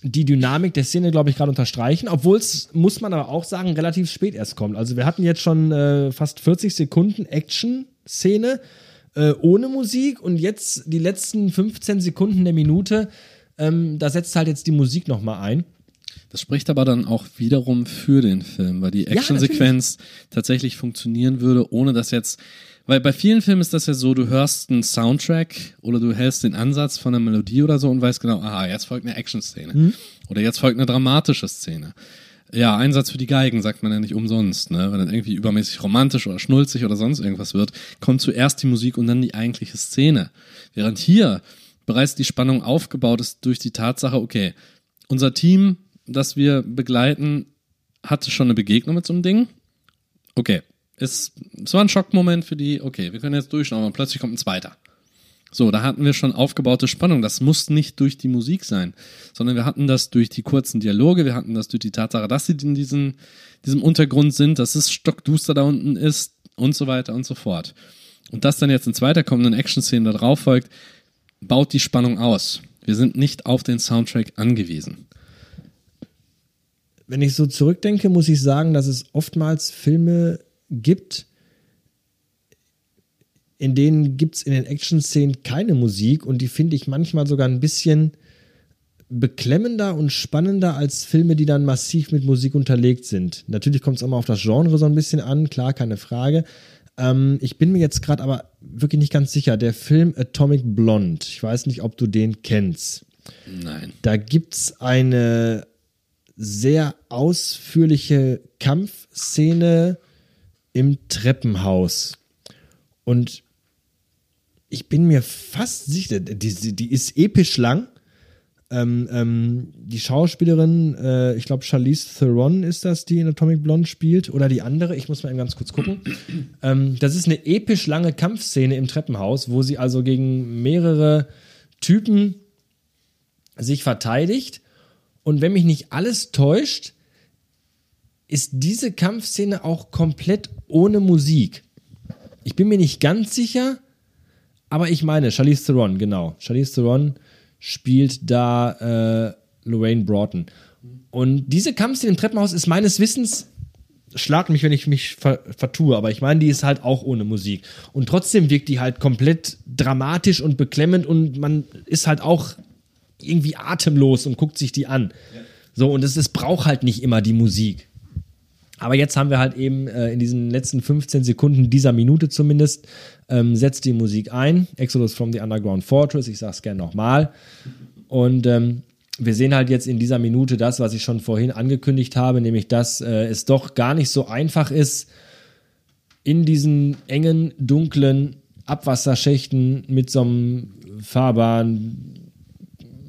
S2: die Dynamik der Szene, glaube ich, gerade unterstreichen, obwohl es, muss man aber auch sagen, relativ spät erst kommt. Also wir hatten jetzt schon äh, fast 40 Sekunden Action-Szene äh, ohne Musik und jetzt die letzten 15 Sekunden der Minute, ähm, da setzt halt jetzt die Musik nochmal ein.
S3: Das spricht aber dann auch wiederum für den Film, weil die Actionsequenz tatsächlich funktionieren würde, ohne dass jetzt. Weil bei vielen Filmen ist das ja so, du hörst einen Soundtrack oder du hältst den Ansatz von einer Melodie oder so und weißt genau, aha, jetzt folgt eine Action-Szene. Oder jetzt folgt eine dramatische Szene. Ja, Einsatz für die Geigen sagt man ja nicht umsonst, ne? Wenn dann irgendwie übermäßig romantisch oder schnulzig oder sonst irgendwas wird, kommt zuerst die Musik und dann die eigentliche Szene. Während hier bereits die Spannung aufgebaut ist durch die Tatsache, okay, unser Team, das wir begleiten, hatte schon eine Begegnung mit so einem Ding. Okay, es, es war ein Schockmoment für die, okay, wir können jetzt durchschauen, aber plötzlich kommt ein zweiter. So, da hatten wir schon aufgebaute Spannung. Das muss nicht durch die Musik sein, sondern wir hatten das durch die kurzen Dialoge, wir hatten das durch die Tatsache, dass sie in diesen, diesem Untergrund sind, dass es stockduster da unten ist und so weiter und so fort. Und das dann jetzt in zweiter kommenden Action-Szene da drauf folgt, baut die Spannung aus. Wir sind nicht auf den Soundtrack angewiesen.
S2: wenn ich so zurückdenke, muss ich sagen, dass es oftmals Filme gibt, in denen gibt es in den Action-Szenen keine Musik und die finde ich manchmal sogar ein bisschen beklemmender und spannender als Filme, die dann massiv mit Musik unterlegt sind. Natürlich kommt es auch mal auf das Genre so ein bisschen an, klar, keine Frage. Ähm, ich bin mir jetzt gerade aber wirklich nicht ganz sicher. Der Film Atomic Blonde, ich weiß nicht, ob du den kennst.
S3: Nein.
S2: Da gibt's eine sehr ausführliche Kampfszene im Treppenhaus. Und ich bin mir fast sicher, die, die ist episch lang. Ähm, ähm, die Schauspielerin, äh, ich glaube Charlize Theron ist das, die in Atomic Blonde spielt, oder die andere, ich muss mal eben ganz kurz gucken. ähm, das ist eine episch lange Kampfszene im Treppenhaus, wo sie also gegen mehrere Typen sich verteidigt. Und wenn mich nicht alles täuscht, ist diese Kampfszene auch komplett ohne Musik. Ich bin mir nicht ganz sicher, aber ich meine, Charlize Theron, genau. Charlize Theron spielt da äh, Lorraine Broughton. Und diese Kampfszene im Treppenhaus ist meines Wissens, schlag mich, wenn ich mich ver vertue, aber ich meine, die ist halt auch ohne Musik. Und trotzdem wirkt die halt komplett dramatisch und beklemmend und man ist halt auch irgendwie atemlos und guckt sich die an. So, und es, es braucht halt nicht immer die Musik. Aber jetzt haben wir halt eben äh, in diesen letzten 15 Sekunden dieser Minute zumindest, ähm, setzt die Musik ein. Exodus from the Underground Fortress, ich sag's gerne nochmal. Und ähm, wir sehen halt jetzt in dieser Minute das, was ich schon vorhin angekündigt habe, nämlich dass äh, es doch gar nicht so einfach ist, in diesen engen, dunklen Abwasserschächten mit so einem fahrbaren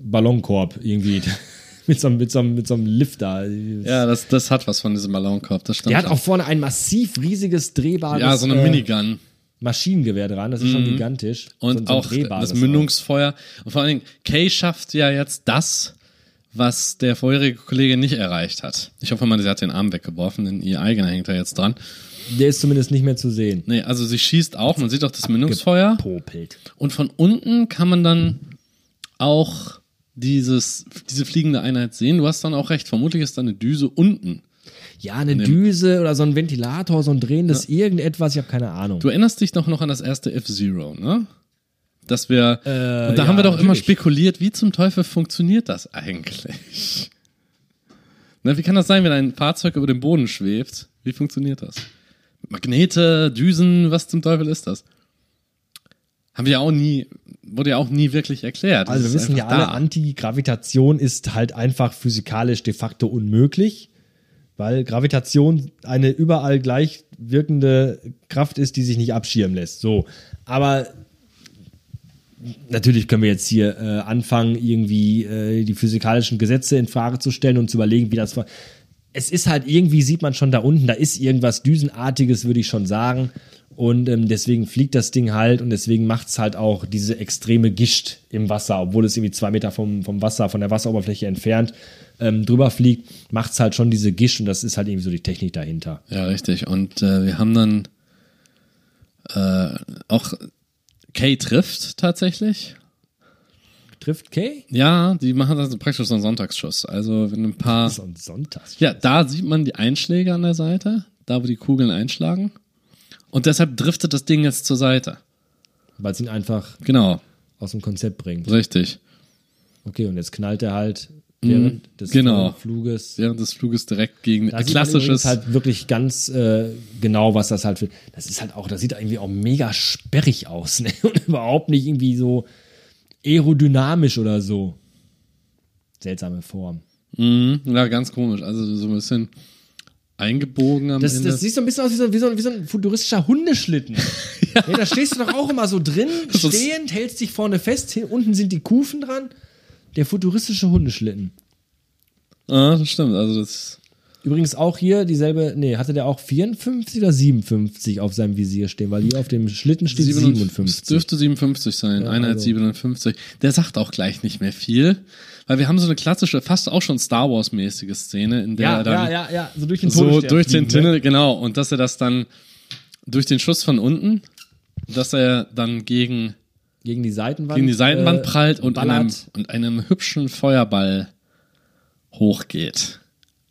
S2: Ballonkorb irgendwie. mit, so, einem- mit, so, einem- mit so einem Lifter.
S3: Ja, das, das hat was von diesem Ballonkorb, das stimmt.
S2: Der hat auch vorne ein massiv riesiges drehbares
S3: ja, so eine
S2: äh,
S3: Minigun.
S2: Maschinengewehr dran. Das ist schon gigantisch.
S3: Und
S2: so,
S3: auch
S2: drehbares
S3: das Mündungsfeuer. Und vor allen Dingen, Kay schafft ja jetzt das, was der vorherige Kollege nicht erreicht hat. Ich hoffe mal, sie hat den Arm weggeworfen, denn ihr eigener hängt da jetzt dran.
S2: auch. Der ist zumindest nicht mehr zu sehen.
S3: Nee, also sie schießt auch, man sieht auch das Mündungsfeuer.
S2: Popelt.
S3: Und von unten kann man dann auch dieses, diese fliegende Einheit sehen. Du hast dann auch recht, vermutlich ist da eine Düse unten.
S2: Ja, eine Düse oder so ein Ventilator, so ein drehendes irgendetwas, ich habe keine Ahnung.
S3: Du erinnerst dich doch noch an das erste F-Zero, ne? Dass wir,
S2: Äh,
S3: und da
S2: ja,
S3: haben wir doch immer
S2: natürlich.
S3: spekuliert, wie zum Teufel funktioniert das eigentlich? Na, wie kann das sein, wenn ein Fahrzeug über dem Boden schwebt? Wie funktioniert das? Magnete, Düsen, was zum Teufel ist das? Haben wir ja auch nie, wurde ja auch nie wirklich erklärt. Das
S2: Also wir wissen ja alle. Antigravitation ist halt einfach physikalisch de facto unmöglich, weil Gravitation eine überall gleich wirkende Kraft ist, die sich nicht abschirmen lässt. So, aber natürlich können wir jetzt hier äh, anfangen, irgendwie äh, die physikalischen Gesetze in Frage zu stellen und zu überlegen, wie das. Es ist halt irgendwie, sieht man schon da unten, da ist irgendwas Düsenartiges, würde ich schon sagen. Und ähm, deswegen fliegt das Ding halt und deswegen macht es halt auch diese extreme Gischt im Wasser, obwohl es irgendwie zwei Meter vom, vom Wasser, von der Wasseroberfläche entfernt ähm, drüber fliegt, macht es halt schon diese Gischt und das ist halt irgendwie so die Technik dahinter.
S3: Ja, richtig. Und äh, wir haben dann äh, auch Kay trifft tatsächlich.
S2: Trifft Kay?
S3: Ja, die machen das praktisch so einen Sonntagsschuss. Also wenn ein paar.
S2: So ein Sonntags.
S3: Ja, da sieht man die Einschläge an der Seite, da wo die Kugeln einschlagen. Und deshalb driftet das Ding jetzt zur Seite.
S2: Weil es ihn einfach
S3: Genau,
S2: aus dem Konzept bringt.
S3: richtig.
S2: Okay, und jetzt knallt er halt während des
S3: genau.
S2: Fluges.
S3: Während des Fluges direkt gegen
S2: Da
S3: ein
S2: sieht man
S3: klassisches.
S2: halt wirklich ganz äh, genau, was das halt für. Das ist halt auch, das sieht irgendwie auch mega sperrig aus, ne? Und überhaupt nicht irgendwie so aerodynamisch oder so. Seltsame Form.
S3: Mhm, ja, ganz komisch. Also so ein bisschen eingebogen am
S2: Das,
S3: Ende.
S2: das sieht so ein bisschen aus wie so, wie so, wie so ein futuristischer Hundeschlitten. ja. da stehst du doch auch immer so drin, stehend, hältst dich vorne fest, hier unten sind die Kufen dran. Der futuristische Hundeschlitten.
S3: ah, das stimmt. Also das.
S2: Übrigens auch hier dieselbe, nee, hatte der auch 54 oder 57 auf seinem Visier stehen, weil hier auf dem Schlitten steht 57.
S3: Es dürfte 57 sein,
S2: Ja,
S3: Einheit
S2: also.
S3: 57. Der sagt auch gleich nicht mehr viel, weil wir haben so eine klassische, fast auch schon Star Wars-mäßige Szene, in der
S2: Ja,
S3: er dann
S2: ja, ja, ja, so durch den
S3: so
S2: Todesstern
S3: durch den
S2: ne?
S3: Tunnel, genau, und dass er das dann durch den Schuss von unten, dass er dann gegen,
S2: Gegen die Seitenwand.
S3: gegen die Seitenwand
S2: äh,
S3: prallt und einem, und einem hübschen Feuerball hochgeht.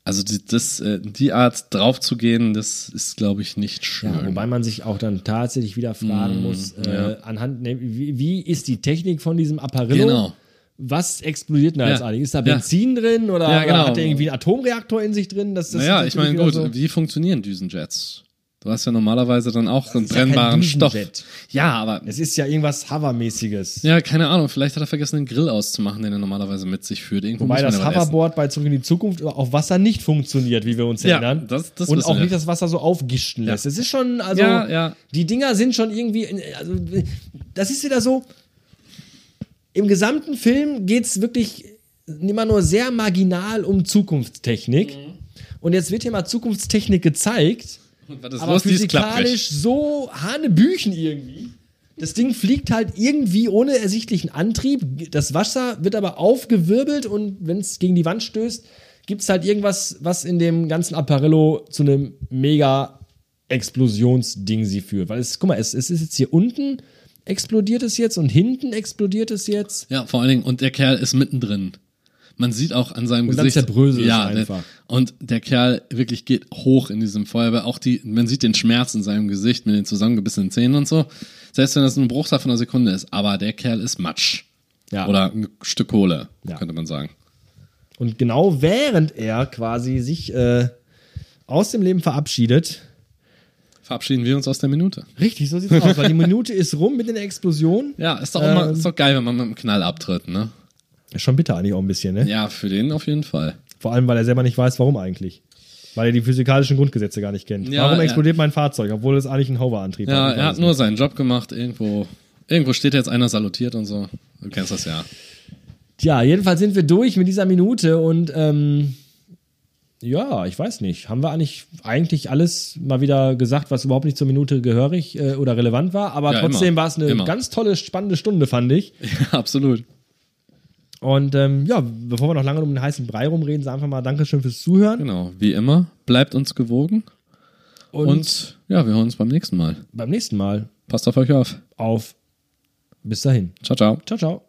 S3: Also die, das, äh, die Art drauf zu gehen, das ist, glaube ich, nicht schön.
S2: Ja, wobei man sich auch dann tatsächlich wieder fragen muss, äh, anhand, ne, wie, wie ist die Technik von diesem Apparillo?
S3: Genau.
S2: Was explodiert denn da
S3: Ja.
S2: jetzt eigentlich? Ist da. Benzin drin oder,
S3: genau.
S2: oder hat er irgendwie einen Atomreaktor in sich drin? Das, das
S3: naja, ich meine, gut,
S2: so-
S3: wie funktionieren Düsenjets? Du hast ja normalerweise dann auch einen
S2: ist ja
S3: brennbaren Stoff. Ja, aber
S2: Es ist ja irgendwas Hover-mäßiges.
S3: ja, keine Ahnung, vielleicht hat er vergessen, den Grill auszumachen, den er normalerweise mit sich führt. Irgendwo
S2: Wobei das
S3: ja.
S2: Hoverboard bei Zurück in die Zukunft auf Wasser nicht funktioniert, wie wir uns
S3: Ja,
S2: erinnern.
S3: das- das
S2: Und auch
S3: wir.
S2: nicht das Wasser so aufgischen lässt. Es ist schon, also,
S3: Ja, ja.
S2: die Dinger sind schon irgendwie, also, das ist wieder so, im gesamten Film geht es wirklich immer nur sehr marginal um Zukunftstechnik.
S3: Mhm.
S2: Und jetzt wird hier mal Zukunftstechnik gezeigt,
S3: was ist
S2: aber
S3: los?
S2: Physikalisch so hanebüchen irgendwie. Das Ding fliegt halt irgendwie ohne ersichtlichen Antrieb. Das Wasser wird aber aufgewirbelt und wenn es gegen die Wand stößt, gibt es halt irgendwas, was in dem ganzen Apparillo zu einem mega Explosionsding sie führt. Weil es, guck mal, es, es ist jetzt hier unten explodiert es jetzt und hinten explodiert es jetzt.
S3: Ja, vor allen Dingen, und der Kerl ist mittendrin. Man sieht auch an seinem
S2: Und dann
S3: Gesicht.
S2: zerbröselt es
S3: ja,
S2: einfach.
S3: Der, und der Kerl wirklich geht hoch in diesem Feuerwehr. Auch die, man sieht den Schmerz in seinem Gesicht mit den zusammengebissenen Zähnen und so. Selbst wenn das ein Bruchteil von einer Sekunde ist. Aber der Kerl ist Matsch.
S2: Ja.
S3: Oder ein Stück Kohle,
S2: Ja.
S3: könnte man sagen.
S2: Und genau während er quasi sich äh, aus dem Leben verabschiedet,
S3: Verabschieden wir uns aus der Minute.
S2: Richtig, so sieht's aus, weil die Minute ist rum mit den Explosionen.
S3: Ja, ist doch immer,
S2: Ähm.
S3: ist doch geil, wenn man mit einem Knall abtritt, ne?
S2: Schon bitter eigentlich auch ein bisschen, ne?
S3: Ja, für den auf jeden Fall.
S2: Vor allem, weil er selber nicht weiß, warum eigentlich. Weil er die physikalischen Grundgesetze gar nicht kennt.
S3: Ja,
S2: warum
S3: ja.
S2: explodiert mein Fahrzeug, obwohl es eigentlich ein Hoverantrieb
S3: Ja,
S2: Ich
S3: er hat nur seinen Job gemacht. Irgendwo, irgendwo steht jetzt einer salutiert und so. Du kennst das ja.
S2: Tja, jedenfalls sind wir durch mit dieser Minute und ähm, ja, ich weiß nicht. Haben wir eigentlich, eigentlich alles mal wieder gesagt, was überhaupt nicht zur Minute gehörig äh, oder relevant war, aber
S3: Ja,
S2: trotzdem war es eine
S3: Immer.
S2: ganz tolle, spannende Stunde, fand ich.
S3: Ja, absolut.
S2: Und ähm, ja, bevor wir noch lange um den heißen Brei rumreden, sagen einfach mal Dankeschön fürs Zuhören.
S3: Genau, wie immer, bleibt uns gewogen
S2: Und,
S3: und ja, wir hören uns beim nächsten Mal.
S2: beim nächsten Mal
S3: Passt auf euch auf.
S2: auf. Bis dahin.
S3: Ciao, ciao.
S2: Ciao, ciao.